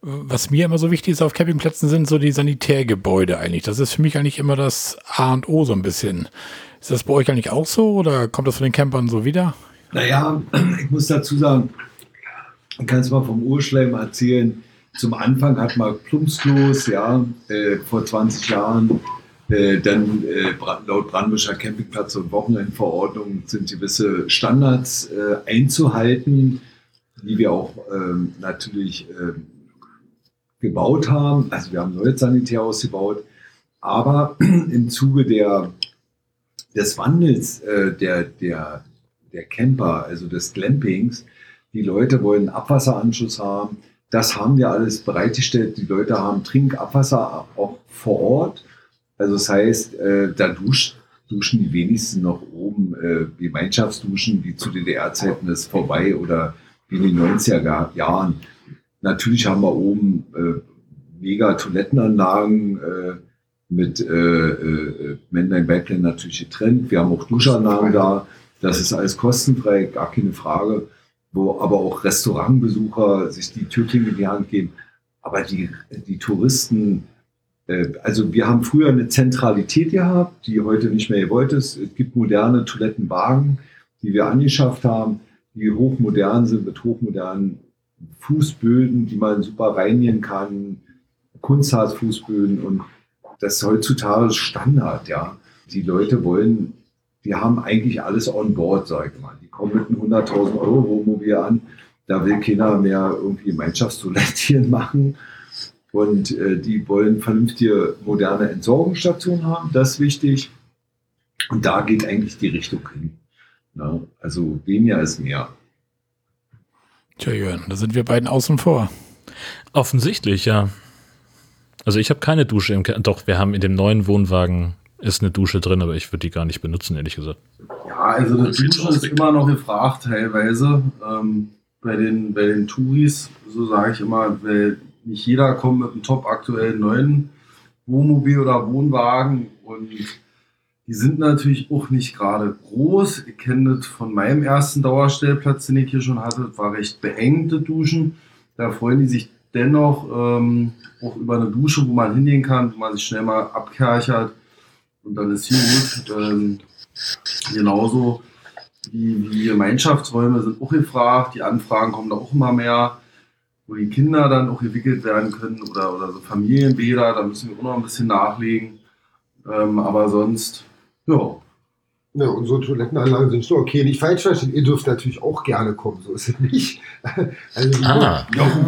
Was mir immer so wichtig ist auf Campingplätzen sind so die Sanitärgebäude eigentlich. Das ist für mich eigentlich immer das A und O so ein bisschen. Ist das bei euch eigentlich auch so oder kommt das von den Campern so wieder?
Naja, ich muss dazu sagen, ich kann es mal vom Urschleim erzählen. Zum Anfang hat man Plumpsklos, ja, äh, vor 20 Jahren. Äh, dann äh, laut Brandenburger Campingplatz- und Wochenendverordnung sind gewisse Standards äh, einzuhalten, die wir auch ähm, natürlich ähm, gebaut haben. Also wir haben ein neues Sanitärhaus gebaut. Aber im Zuge der, des Wandels äh, der, der, der Camper, also des Glampings, die Leute wollen Abwasseranschluss haben. Das haben wir alles bereitgestellt. Die Leute haben Trinkabwasser auch vor Ort. Also das heißt, äh, da duscht, duschen die wenigsten noch oben. Äh, Gemeinschaftsduschen, wie zu DDR-Zeiten ist vorbei oder wie in den 90er Ga- Jahren. Natürlich haben wir oben äh, mega Toilettenanlagen äh, mit äh, äh, Männlein, Weiblein natürlich getrennt. Wir haben auch Duschanlagen da. Das ist alles kostenfrei, gar keine Frage. Wo aber auch Restaurantbesucher sich die Türklinge in die Hand geben. Aber die, die Touristen, äh, also wir haben früher eine Zentralität gehabt, die heute nicht mehr gewollt ist. Es gibt moderne Toilettenwagen, die wir angeschafft haben, die hochmodern sind mit hochmodernen Fußböden, die man super reinigen kann, Kunstharzfußböden und das ist heutzutage Standard, ja. Die Leute wollen, die haben eigentlich alles on board, sag ich mal. Kommen mit einem 100.000 Euro Wohnmobil an, da will keiner mehr irgendwie Gemeinschaftstoilettchen machen und äh, die wollen vernünftige moderne Entsorgungsstationen haben, das ist wichtig. Und da geht eigentlich die Richtung hin. Ne? Also weniger ist mehr.
Tja, Jörn, da sind wir beiden außen vor.
Offensichtlich, ja. Also ich habe keine Dusche im Ke Doch, wir haben in dem neuen Wohnwagen ist eine Dusche drin, aber ich würde die gar nicht benutzen, ehrlich gesagt.
Ja, also das Duschen
aus
ist immer noch gefragt teilweise. Ähm, bei, den, bei den Touris, so sage ich immer, weil nicht jeder kommt mit einem top aktuellen neuen Wohnmobil oder Wohnwagen und die sind natürlich auch nicht gerade groß. Ich kenne das von meinem ersten Dauerstellplatz, den ich hier schon hatte, das war recht beengte Duschen. Da freuen die sich dennoch ähm, auch über eine Dusche, wo man hingehen kann, wo man sich schnell mal abkerchert und dann ist hier gut. Ähm, genauso wie, wie Gemeinschaftsräume sind auch gefragt. Die Anfragen kommen da auch immer mehr, wo die Kinder dann auch gewickelt werden können oder, oder so Familienbäder. Da müssen wir auch noch ein bisschen nachlegen. Ähm, aber sonst, ja.
Ja, unsere Toilettenanlagen sind so okay, nicht falsch verstehen. Ihr dürft natürlich auch gerne kommen, so ist es nicht. Also
Ah.
Duschen.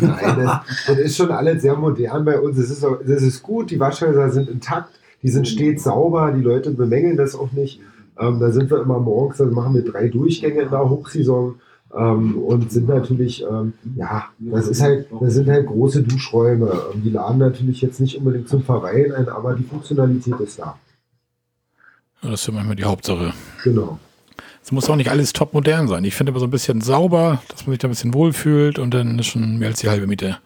Nein, das, das ist schon alles sehr modern bei uns. Es ist, das ist gut, die Waschhäuser sind intakt, die sind stets sauber, die Leute bemängeln das auch nicht. Ähm, da sind wir immer morgens, dann machen wir drei Durchgänge in der Hochsaison ähm, und sind natürlich, ähm, ja, das ist halt, das sind halt große Duschräume. Ähm, die laden natürlich jetzt nicht unbedingt zum Verweilen ein, aber die Funktionalität ist da.
Ja, Das ist ja manchmal die Hauptsache.
Genau.
Es muss auch nicht alles top modern sein. Ich finde aber so ein bisschen sauber, dass man sich da ein bisschen wohlfühlt und dann ist schon mehr als die halbe Miete.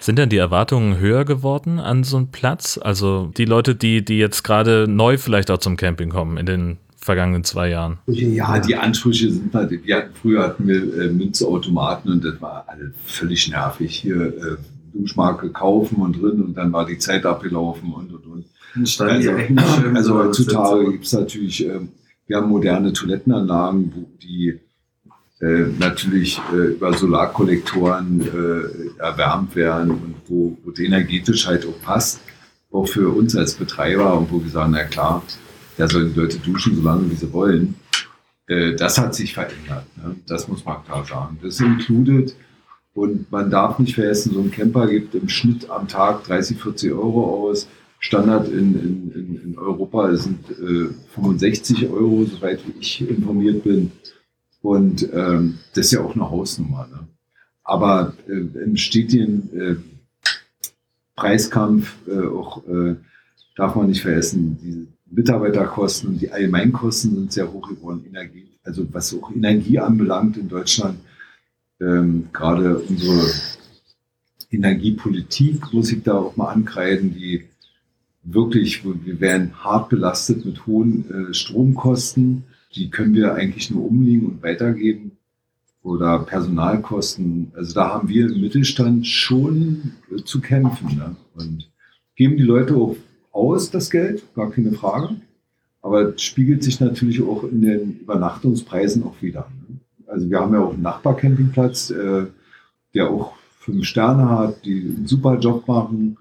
Sind denn die Erwartungen höher geworden an so einen Platz? Also die Leute, die, die jetzt gerade neu vielleicht auch zum Camping kommen in den vergangenen zwei Jahren.
Ja, die Ansprüche sind halt, wir hatten, früher hatten wir äh, Münzautomaten und das war alles völlig nervig. Hier äh, Duschmarke kaufen und drin und dann war die Zeit abgelaufen und und und.
Standen
Also, also
so,
heutzutage gibt es natürlich, ähm, wir haben moderne Toilettenanlagen, wo die äh, natürlich äh, über Solarkollektoren äh, erwärmt werden und wo, wo die energetisch halt auch passt, auch für uns als Betreiber und wo wir sagen, na klar, da sollen die Leute duschen, solange wie sie wollen. äh, das hat sich verändert. Ne? Das muss man klar sagen. Das included und man darf nicht vergessen, so ein Camper gibt im Schnitt am Tag 30, 40 Euro aus. Standard in, in, in Europa sind äh, 65 Euro, soweit ich informiert bin. Und ähm, das ist ja auch eine Hausnummer. Ne? Aber äh, im stetigen äh, Preiskampf äh, auch äh, darf man nicht vergessen, die Mitarbeiterkosten und die Allgemeinkosten sind sehr hoch geworden. Energie, also was auch Energie anbelangt in Deutschland, ähm, gerade unsere Energiepolitik muss ich da auch mal ankreiden, die wirklich, wir werden hart belastet mit hohen äh, Stromkosten. Die können wir eigentlich nur umlegen und weitergeben. Oder Personalkosten. Also da haben wir im Mittelstand schon äh, zu kämpfen. Ne? Und geben die Leute auch aus, das Geld, gar keine Frage. Aber spiegelt sich natürlich auch in den Übernachtungspreisen auch wieder. Ne? Also wir haben ja auch einen Nachbarcampingplatz, äh, der auch fünf Sterne hat, die einen super Job machen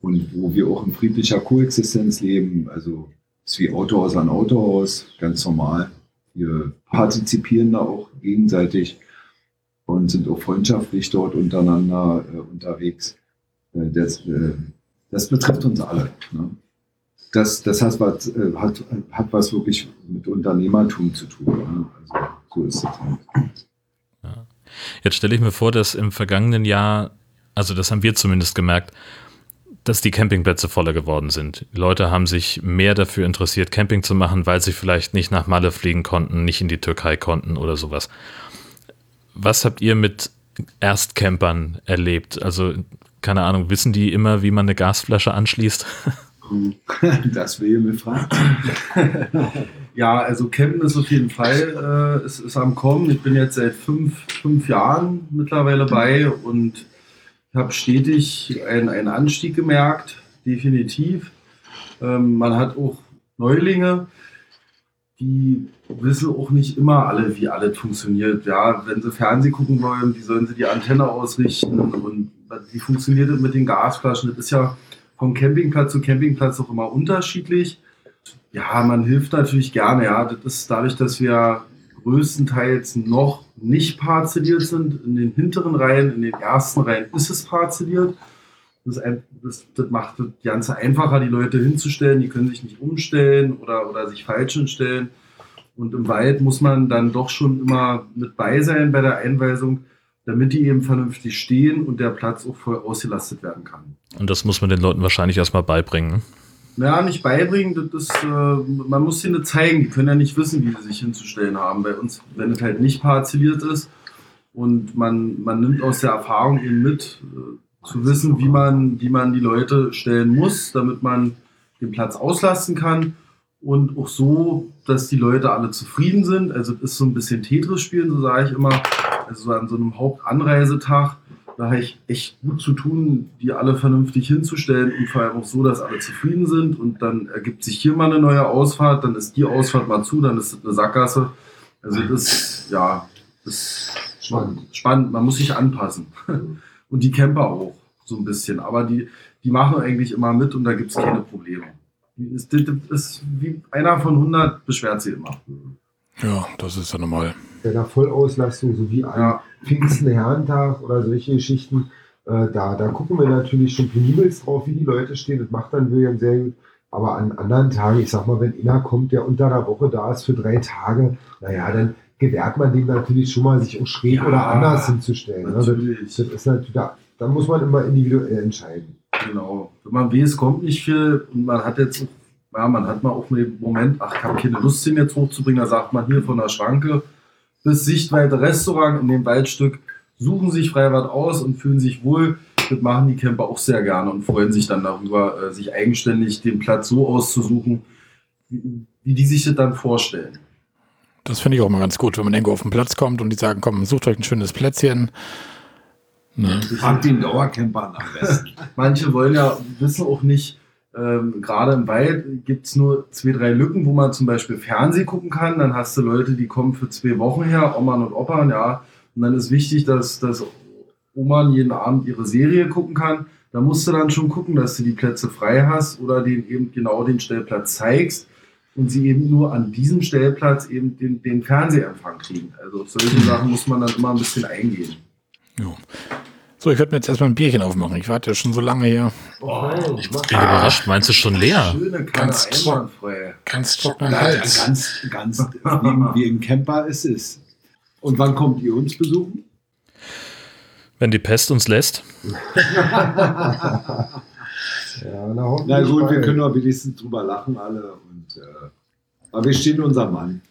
und wo wir auch in friedlicher Koexistenz leben. Also ist wie Autohaus an Autohaus, ganz normal. Wir partizipieren da auch gegenseitig und sind auch freundschaftlich dort untereinander äh, unterwegs. Äh, das, äh, das betrifft uns alle. Ne? Das, das heißt, was, äh, hat, hat was wirklich mit Unternehmertum zu tun. Ne? Also, so ist es halt.
Jetzt stelle ich mir vor, dass im vergangenen Jahr, also das haben wir zumindest gemerkt, dass die Campingplätze voller geworden sind. Die Leute haben sich mehr dafür interessiert, Camping zu machen, weil sie vielleicht nicht nach Malle fliegen konnten, nicht in die Türkei konnten oder sowas. Was habt ihr mit Erstcampern erlebt? Also, keine Ahnung, wissen die immer, wie man eine Gasflasche anschließt?
Das will ich mir fragen.
Ja, also Campen ist auf jeden Fall, äh, es ist am Kommen. Ich bin jetzt seit fünf, fünf Jahren mittlerweile bei und habe stetig einen, einen Anstieg gemerkt, definitiv. Ähm, man hat auch Neulinge, die wissen auch nicht immer alle, wie alles funktioniert. Ja, wenn sie Fernsehen gucken wollen, wie sollen sie die Antenne ausrichten und wie funktioniert das mit den Gasflaschen? Das ist ja vom Campingplatz zu Campingplatz auch immer unterschiedlich. Ja, man hilft natürlich gerne. Ja, das ist dadurch, dass wir größtenteils noch nicht parzelliert sind. In den hinteren Reihen, in den ersten Reihen ist es parzelliert. Das, das, das, macht das Ganze einfacher, die Leute hinzustellen. Die können sich nicht umstellen oder, oder sich falsch hinstellen. Und im Wald muss man dann doch schon immer mit bei sein bei der Einweisung, damit die eben vernünftig stehen und der Platz auch voll ausgelastet werden kann.
Und das muss man den Leuten wahrscheinlich erstmal beibringen.
Naja, nicht beibringen, das äh, man muss ihnen zeigen, die können ja nicht wissen, wie sie sich hinzustellen haben. Bei uns, wenn es halt nicht parzelliert ist und man, man nimmt aus der Erfahrung eben mit, äh, zu wissen, wie man, wie man die Leute stellen muss, damit man den Platz auslasten kann und auch so, dass die Leute alle zufrieden sind. Also es ist so ein bisschen Tetris spielen, so sage ich immer. Also so an so einem Hauptanreisetag da habe ich echt gut zu tun, die alle vernünftig hinzustellen und vor allem auch so, dass alle zufrieden sind. Und dann ergibt sich hier mal eine neue Ausfahrt, dann ist die Ausfahrt mal zu, dann ist es eine Sackgasse. Also das ist, ja, das ist spannend. spannend. Man muss sich anpassen. Und die Camper auch so ein bisschen. Aber die, die machen eigentlich immer mit und da gibt es keine Probleme. Das ist wie einer von 100 beschwert sie immer.
Ja, das ist ja normal.
Bei der Vollauslastung, so wie an ja. Pfingsten Herrentag oder solche Geschichten, äh, da, da gucken wir natürlich schon penibelst drauf, wie die Leute stehen. Das macht dann William sehr gut. Aber an anderen Tagen, ich sag mal, wenn einer kommt, der unter der Woche da ist für drei Tage, naja, dann gewährt man dem natürlich schon mal, sich auch schräg ja, oder anders hinzustellen. Ne? Das, das, ist natürlich, da, da muss man immer individuell entscheiden.
Genau. Wenn man weiß, es kommt nicht viel und man hat jetzt ja, man hat mal auch einen Moment, ach, ich habe keine Lust, den jetzt hochzubringen, da sagt man hier von der Schranke bis Sichtweite Restaurant in dem Waldstück, suchen sich Freibad aus und fühlen sich wohl. Das machen die Camper auch sehr gerne und freuen sich dann darüber, äh, sich eigenständig den Platz so auszusuchen, wie, die sich das dann vorstellen.
Das finde ich auch mal ganz gut, wenn man irgendwo auf den Platz kommt und die sagen, komm, sucht euch ein schönes Plätzchen.
Ne? Fragt den Dauercamper am besten.
Manche wollen ja, wissen auch nicht, ähm, Gerade im Wald gibt es nur zwei, drei Lücken, wo man zum Beispiel Fernsehen gucken kann. Dann hast du Leute, die kommen für zwei Wochen her, Oman und Opan, ja. Und dann ist wichtig, dass, dass Oman jeden Abend ihre Serie gucken kann. Da musst du dann schon gucken, dass du die Plätze frei hast oder den eben genau den Stellplatz zeigst. und sie eben nur an diesem Stellplatz eben den, den Fernsehempfang kriegen. Also solche Sachen muss man dann immer ein bisschen eingehen.
Jo. So, ich werde mir jetzt erstmal ein Bierchen aufmachen. Ich warte ja schon so lange hier.
Oh,
Ich bin überrascht, meinst du schon leer?
Schöne
Ganz trocken. Ganz Hals.
ganz, ganz wie, wie im Camper es ist. Und wann kommt ihr uns besuchen?
Wenn die Pest uns lässt.
Ja, na,
Na gut, wir können doch wenigstens drüber lachen alle. Und, äh, aber wir stehen unser Mann.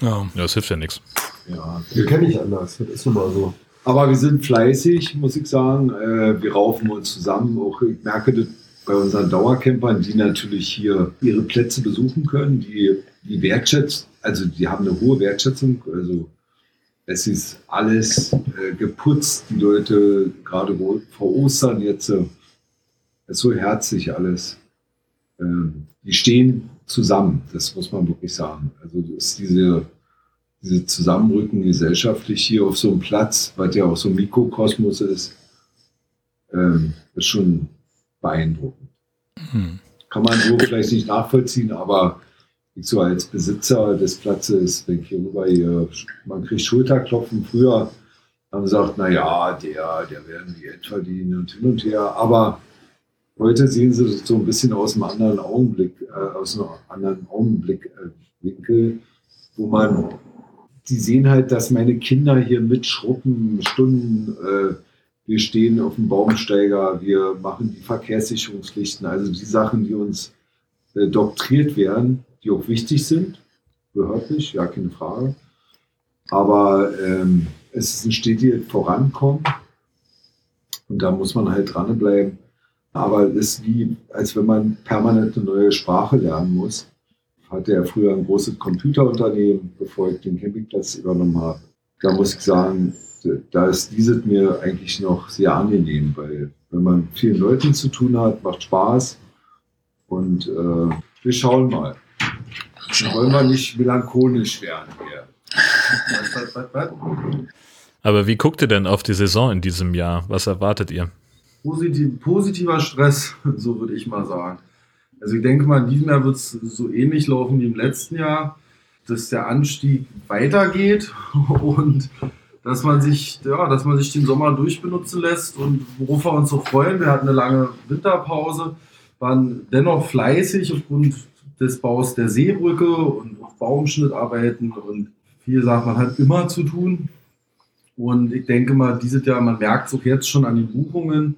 Ja.
Ja, das hilft ja nichts.
Ja.
Wir kennen nicht anders. Das ist nun mal so.
Aber wir sind fleißig, muss ich sagen. Äh, wir raufen uns zusammen. Auch ich merke das bei unseren Dauercampern, die natürlich hier ihre Plätze besuchen können, die, die wertschätzen, also die haben eine hohe Wertschätzung. Also es ist alles äh, geputzt. Die Leute, gerade vor Ostern jetzt, äh, ist so herzlich alles. Ähm, die stehen zusammen, das muss man wirklich sagen. Also ist diese diese Zusammenrücken gesellschaftlich hier auf so einem Platz, weil der auch so ein Mikrokosmos ist, ähm, ist schon beeindruckend.
Hm.
Kann man so vielleicht nicht nachvollziehen, aber ich so als Besitzer des Platzes, wenn ich hier rüber hier, man kriegt Schulterklopfen. Früher haben gesagt, naja, der, der werden Geld verdienen und hin und her. Aber heute sehen sie das so ein bisschen aus einem anderen Augenblick, äh, aus einem anderen Augenblickwinkel, äh, wo man die sehen halt, dass meine Kinder hier mitschruppen, Stunden, äh, wir stehen auf dem Baumsteiger, wir machen die Verkehrssicherungspflichten, also die Sachen, die uns äh, doktriert werden, die auch wichtig sind, behördlich, ja, keine Frage. Aber ähm, es ist ein stetiges Vorankommen und da muss man halt dranbleiben. Aber es ist wie, als wenn man permanent eine neue Sprache lernen muss hatte ja früher ein großes Computerunternehmen, bevor ich den Campingplatz übernommen habe. Da muss ich sagen, da ist dieses mir eigentlich noch sehr angenehm, weil wenn man mit vielen Leuten zu tun hat, macht Spaß. Und äh, wir schauen mal. Wollen wir nicht melancholisch werden hier.
Aber wie guckt ihr denn auf die Saison in diesem Jahr? Was erwartet ihr?
Positiv, positiver Stress, so würde ich mal sagen. Also ich denke mal, in diesem Jahr wird es so ähnlich laufen wie im letzten Jahr, dass der Anstieg weitergeht und dass man sich, ja, dass man sich den Sommer durchbenutzen lässt und worauf wir uns so freuen. Wir hatten eine lange Winterpause, waren dennoch fleißig aufgrund des Baus der Seebrücke und auch Baumschnittarbeiten und viel sagt man hat immer zu tun. Und ich denke mal, dieses Jahr, man merkt es auch jetzt schon an den Buchungen,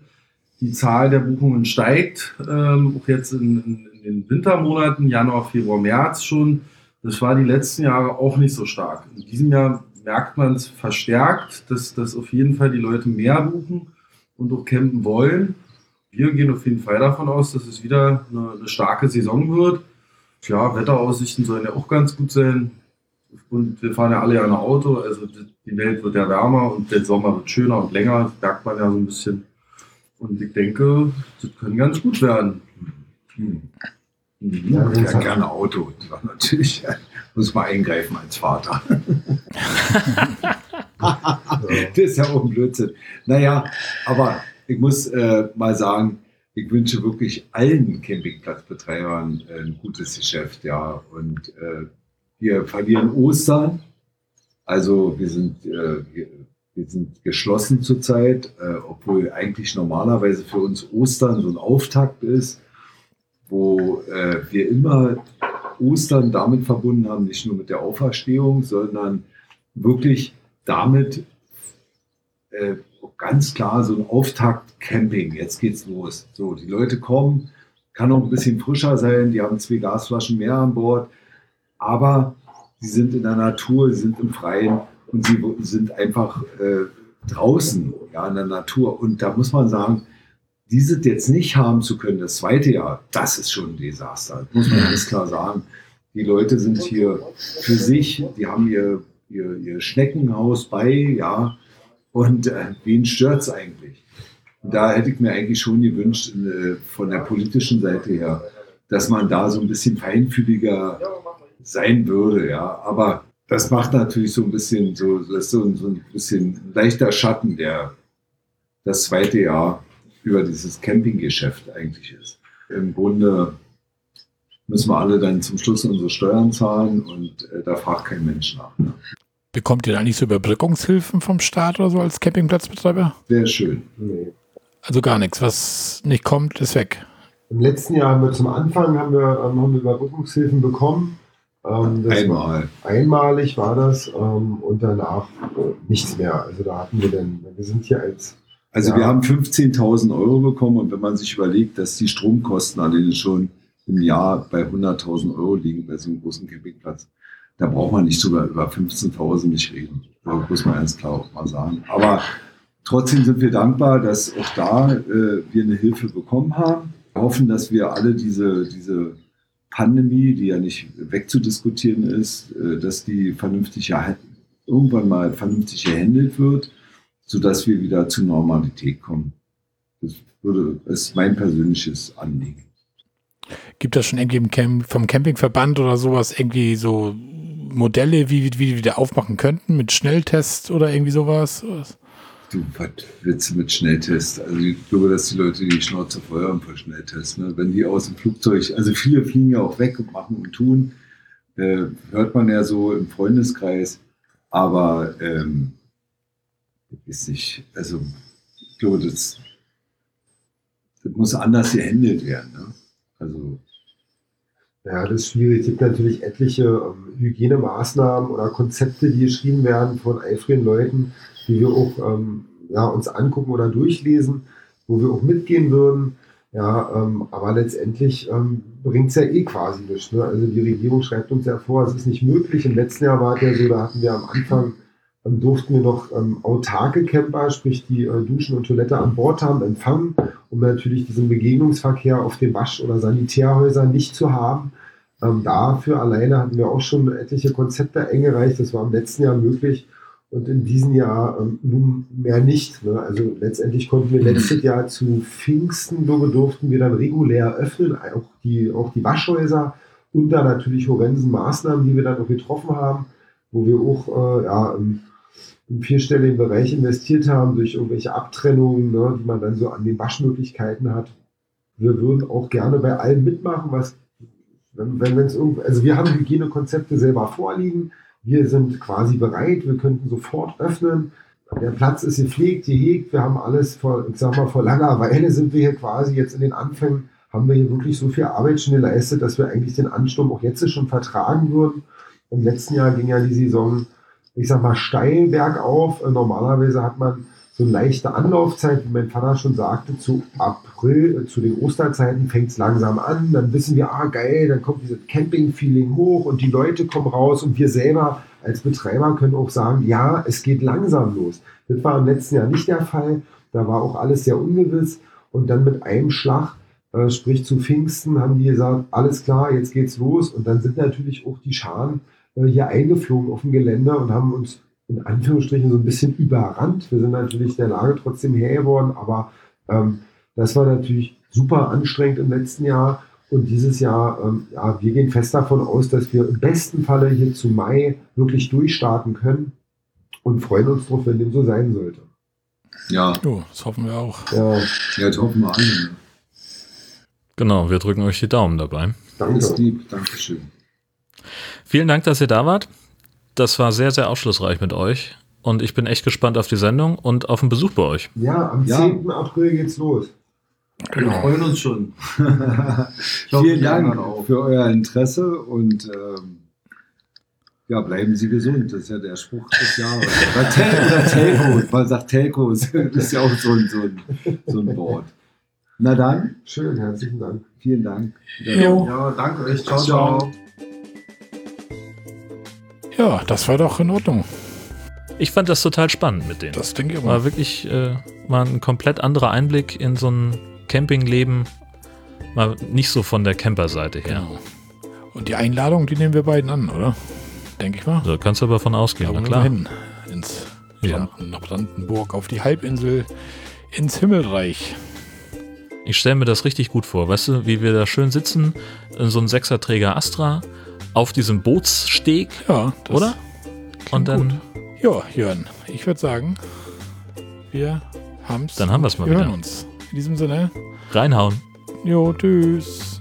die Zahl der Buchungen steigt, ähm, auch jetzt in, in, in den Wintermonaten, Januar, Februar, März schon. Das war die letzten Jahre auch nicht so stark. In diesem Jahr merkt man es verstärkt, dass, dass auf jeden Fall die Leute mehr buchen und auch campen wollen. Wir gehen auf jeden Fall davon aus, dass es wieder eine, eine starke Saison wird. Klar, Wetteraussichten sollen ja auch ganz gut sein. Und wir fahren ja alle ja ein Auto, also die Welt wird ja wärmer und der Sommer wird schöner und länger, merkt man ja so ein bisschen. Und ich denke, das kann ganz gut werden.
Hm.
Mhm.
Ja,
Ja, ja gerne Auto. Ja, natürlich muss man eingreifen als Vater. Das ist ja auch ein Blödsinn. Naja, aber ich muss äh, mal sagen, ich wünsche wirklich allen Campingplatzbetreibern äh, ein gutes Geschäft, ja. Und äh, wir verlieren Ostern. Also wir sind, äh, wir, wir sind geschlossen zurzeit, äh, obwohl eigentlich normalerweise für uns Ostern so ein Auftakt ist, wo äh, wir immer Ostern damit verbunden haben, nicht nur mit der Auferstehung, sondern wirklich damit äh, ganz klar so ein Auftakt-Camping. Jetzt geht's los. So, die Leute kommen, kann auch ein bisschen frischer sein, die haben zwei Gasflaschen mehr an Bord, aber sie sind in der Natur, sie sind im Freien und sie sind einfach äh, draußen, ja, in der Natur. Und da muss man sagen, dieses jetzt nicht haben zu können, das zweite Jahr, das ist schon ein Desaster. Das muss man ganz klar sagen. Die Leute sind hier für sich, die haben ihr, ihr, ihr Schneckenhaus bei, ja, und äh, wen stört's eigentlich? Und da hätte ich mir eigentlich schon gewünscht, äh, von der politischen Seite her, dass man da so ein bisschen feinfühliger sein würde, ja. Aber das macht natürlich so ein bisschen so, das ist so, so ein bisschen leichter Schatten, der das zweite Jahr über dieses Campinggeschäft eigentlich ist. Im Grunde müssen wir alle dann zum Schluss unsere Steuern zahlen und äh, da fragt kein Mensch nach. Ne?
Bekommt ihr da nicht so Überbrückungshilfen vom Staat oder so als Campingplatzbetreiber?
Wäre schön.
Nee.
Also gar nichts. Was nicht kommt, ist weg.
Im letzten Jahr haben wir zum Anfang haben wir, ähm, haben wir Überbrückungshilfen bekommen. Ähm,
Einmal.
War, einmalig war das ähm, und danach äh, nichts mehr. Also da hatten wir dann, wir sind hier als
Also
Ja.
wir haben 15.000 Euro bekommen und wenn man sich überlegt, dass die Stromkosten alleine schon im Jahr bei 100.000 Euro liegen bei so einem großen Campingplatz, da braucht man nicht sogar über 15.000 nicht reden. Da muss man ganz klar auch mal sagen. Aber trotzdem sind wir dankbar, dass auch da äh, wir eine Hilfe bekommen haben. Wir hoffen, dass wir alle diese, diese Pandemie, die ja nicht wegzudiskutieren ist, äh, dass die vernünftig ja, irgendwann mal vernünftig gehandelt wird sodass wir wieder zur Normalität kommen. Das würde, ist mein persönliches Anliegen.
Gibt das schon irgendwie Camp, vom Campingverband oder sowas irgendwie so Modelle, wie, wie wir wieder aufmachen könnten mit Schnelltests oder irgendwie sowas?
Du, was willst du mit Schnelltest? Also ich glaube, dass die Leute die Schnauze voll haben vor Schnelltests. Ne? Wenn die aus dem Flugzeug, also viele fliegen ja auch weg und machen und tun, äh, hört man ja so im Freundeskreis. Aber ähm, ist nicht, also ich glaube, das, das muss anders gehandelt werden. Ne? Also
Ja, das ist schwierig. Es gibt natürlich etliche ähm, Hygienemaßnahmen oder Konzepte, die geschrieben werden von eifrigen Leuten, die wir auch ähm, ja, uns angucken oder durchlesen, wo wir auch mitgehen würden. Ja, ähm, aber letztendlich ähm, bringt es ja eh quasi nichts. Ne? Also die Regierung schreibt uns ja vor, es ist nicht möglich. Im letzten Jahr war es ja so, da hatten wir am Anfang, ähm, durften wir noch ähm, autarke Camper, sprich die äh, Duschen und Toilette an Bord haben, empfangen, um natürlich diesen Begegnungsverkehr auf den Wasch- oder Sanitärhäusern nicht zu haben. Ähm, dafür alleine hatten wir auch schon etliche Konzepte eingereicht. Das war im letzten Jahr möglich und in diesem Jahr ähm, nun mehr nicht. Ne? Also letztendlich konnten wir letztes Jahr zu Pfingsten, glaube durften wir dann regulär öffnen, auch die, auch die Waschhäuser und dann natürlich horrensen Maßnahmen, die wir dann noch getroffen haben, wo wir auch äh, ja, im, im vierstelligen Bereich investiert haben durch irgendwelche Abtrennungen, ne, die man dann so an den Waschmöglichkeiten hat. Wir würden auch gerne bei allem mitmachen, was wenn, wenn es irgend, also wir haben Hygienekonzepte selber vorliegen. Wir sind quasi bereit. Wir könnten sofort öffnen. Der Platz ist gepflegt, gehegt. Wir haben alles vor, ich sag mal, vor langer Weile sind wir hier quasi jetzt in den Anfängen, haben wir hier wirklich so viel Arbeit schon geleistet, dass wir eigentlich den Ansturm auch jetzt schon vertragen würden. Im letzten Jahr ging ja die Saison, ich sag mal, steil bergauf. Normalerweise hat man so eine leichte Anlaufzeit, wie mein Vater schon sagte, zu April, äh, zu den Osterzeiten fängt es langsam an. Dann wissen wir, ah geil, dann kommt dieses Camping-Feeling hoch und die Leute kommen raus und wir selber als Betreiber können auch sagen, ja, es geht langsam los. Das war im letzten Jahr nicht der Fall. Da war auch alles sehr ungewiss. Und dann mit einem Schlag, äh, sprich zu Pfingsten, haben die gesagt, alles klar, jetzt geht's los. Und dann sind natürlich auch die Scharen äh, hier eingeflogen auf dem Gelände und haben uns in Anführungsstrichen so ein bisschen überrannt. Wir sind natürlich der Lage trotzdem her geworden, aber ähm, das war natürlich super anstrengend im letzten Jahr. Und dieses Jahr, ähm, ja, wir gehen fest davon aus, dass wir im besten Falle hier zu Mai wirklich durchstarten können und freuen uns drauf, wenn dem so sein sollte.
ja,
Jo, das hoffen wir auch.
Ja,
ja, das hoffen wir alle.
Genau, wir drücken euch die Daumen dabei.
Danke.
lieb, Dankeschön.
Vielen Dank, dass ihr da wart. Das war sehr, sehr aufschlussreich mit euch. Und ich bin echt gespannt auf die Sendung und auf den Besuch bei euch.
Ja, am
Ja.
10. April geht's los.
Wir freuen uns schon. Hoffe,
Vielen Dank
auch.
für euer Interesse und ähm, ja, bleiben Sie gesund. Das ist ja der Spruch des Jahres. Oder, Tel oder Telco. Man sagt Telco, das ist ja auch so ein, so ein, so ein Wort. Na dann,
Schön, herzlichen Dank.
vielen Dank.
Jo.
Ja, danke euch. Ciao,
Ciao.
ciao.
Ja, das war doch in Ordnung.
Ich fand das total spannend mit denen.
Das denke ich
war
mal.
wirklich äh, mal ein komplett anderer Einblick in so ein Campingleben. Mal nicht so von der Camperseite her.
Genau. Und die Einladung, die nehmen wir beiden an, oder? Denke ich mal.
Da kannst du aber von ausgehen, na klar.
hin. Ins
Ja.
Brandenburg, auf die Halbinsel, ins Himmelreich.
Ich stelle mir das richtig gut vor. Weißt du, wie wir da schön sitzen, in so einem Sechserträger Astra, auf diesem Bootssteg,
Ja, das
oder? Und dann,
gut. Ja, Jörn, ich würde sagen, wir haben's.
Dann haben wir's mal
Wir hören
wieder.
uns. In diesem Sinne,
reinhauen.
jo, tschüss.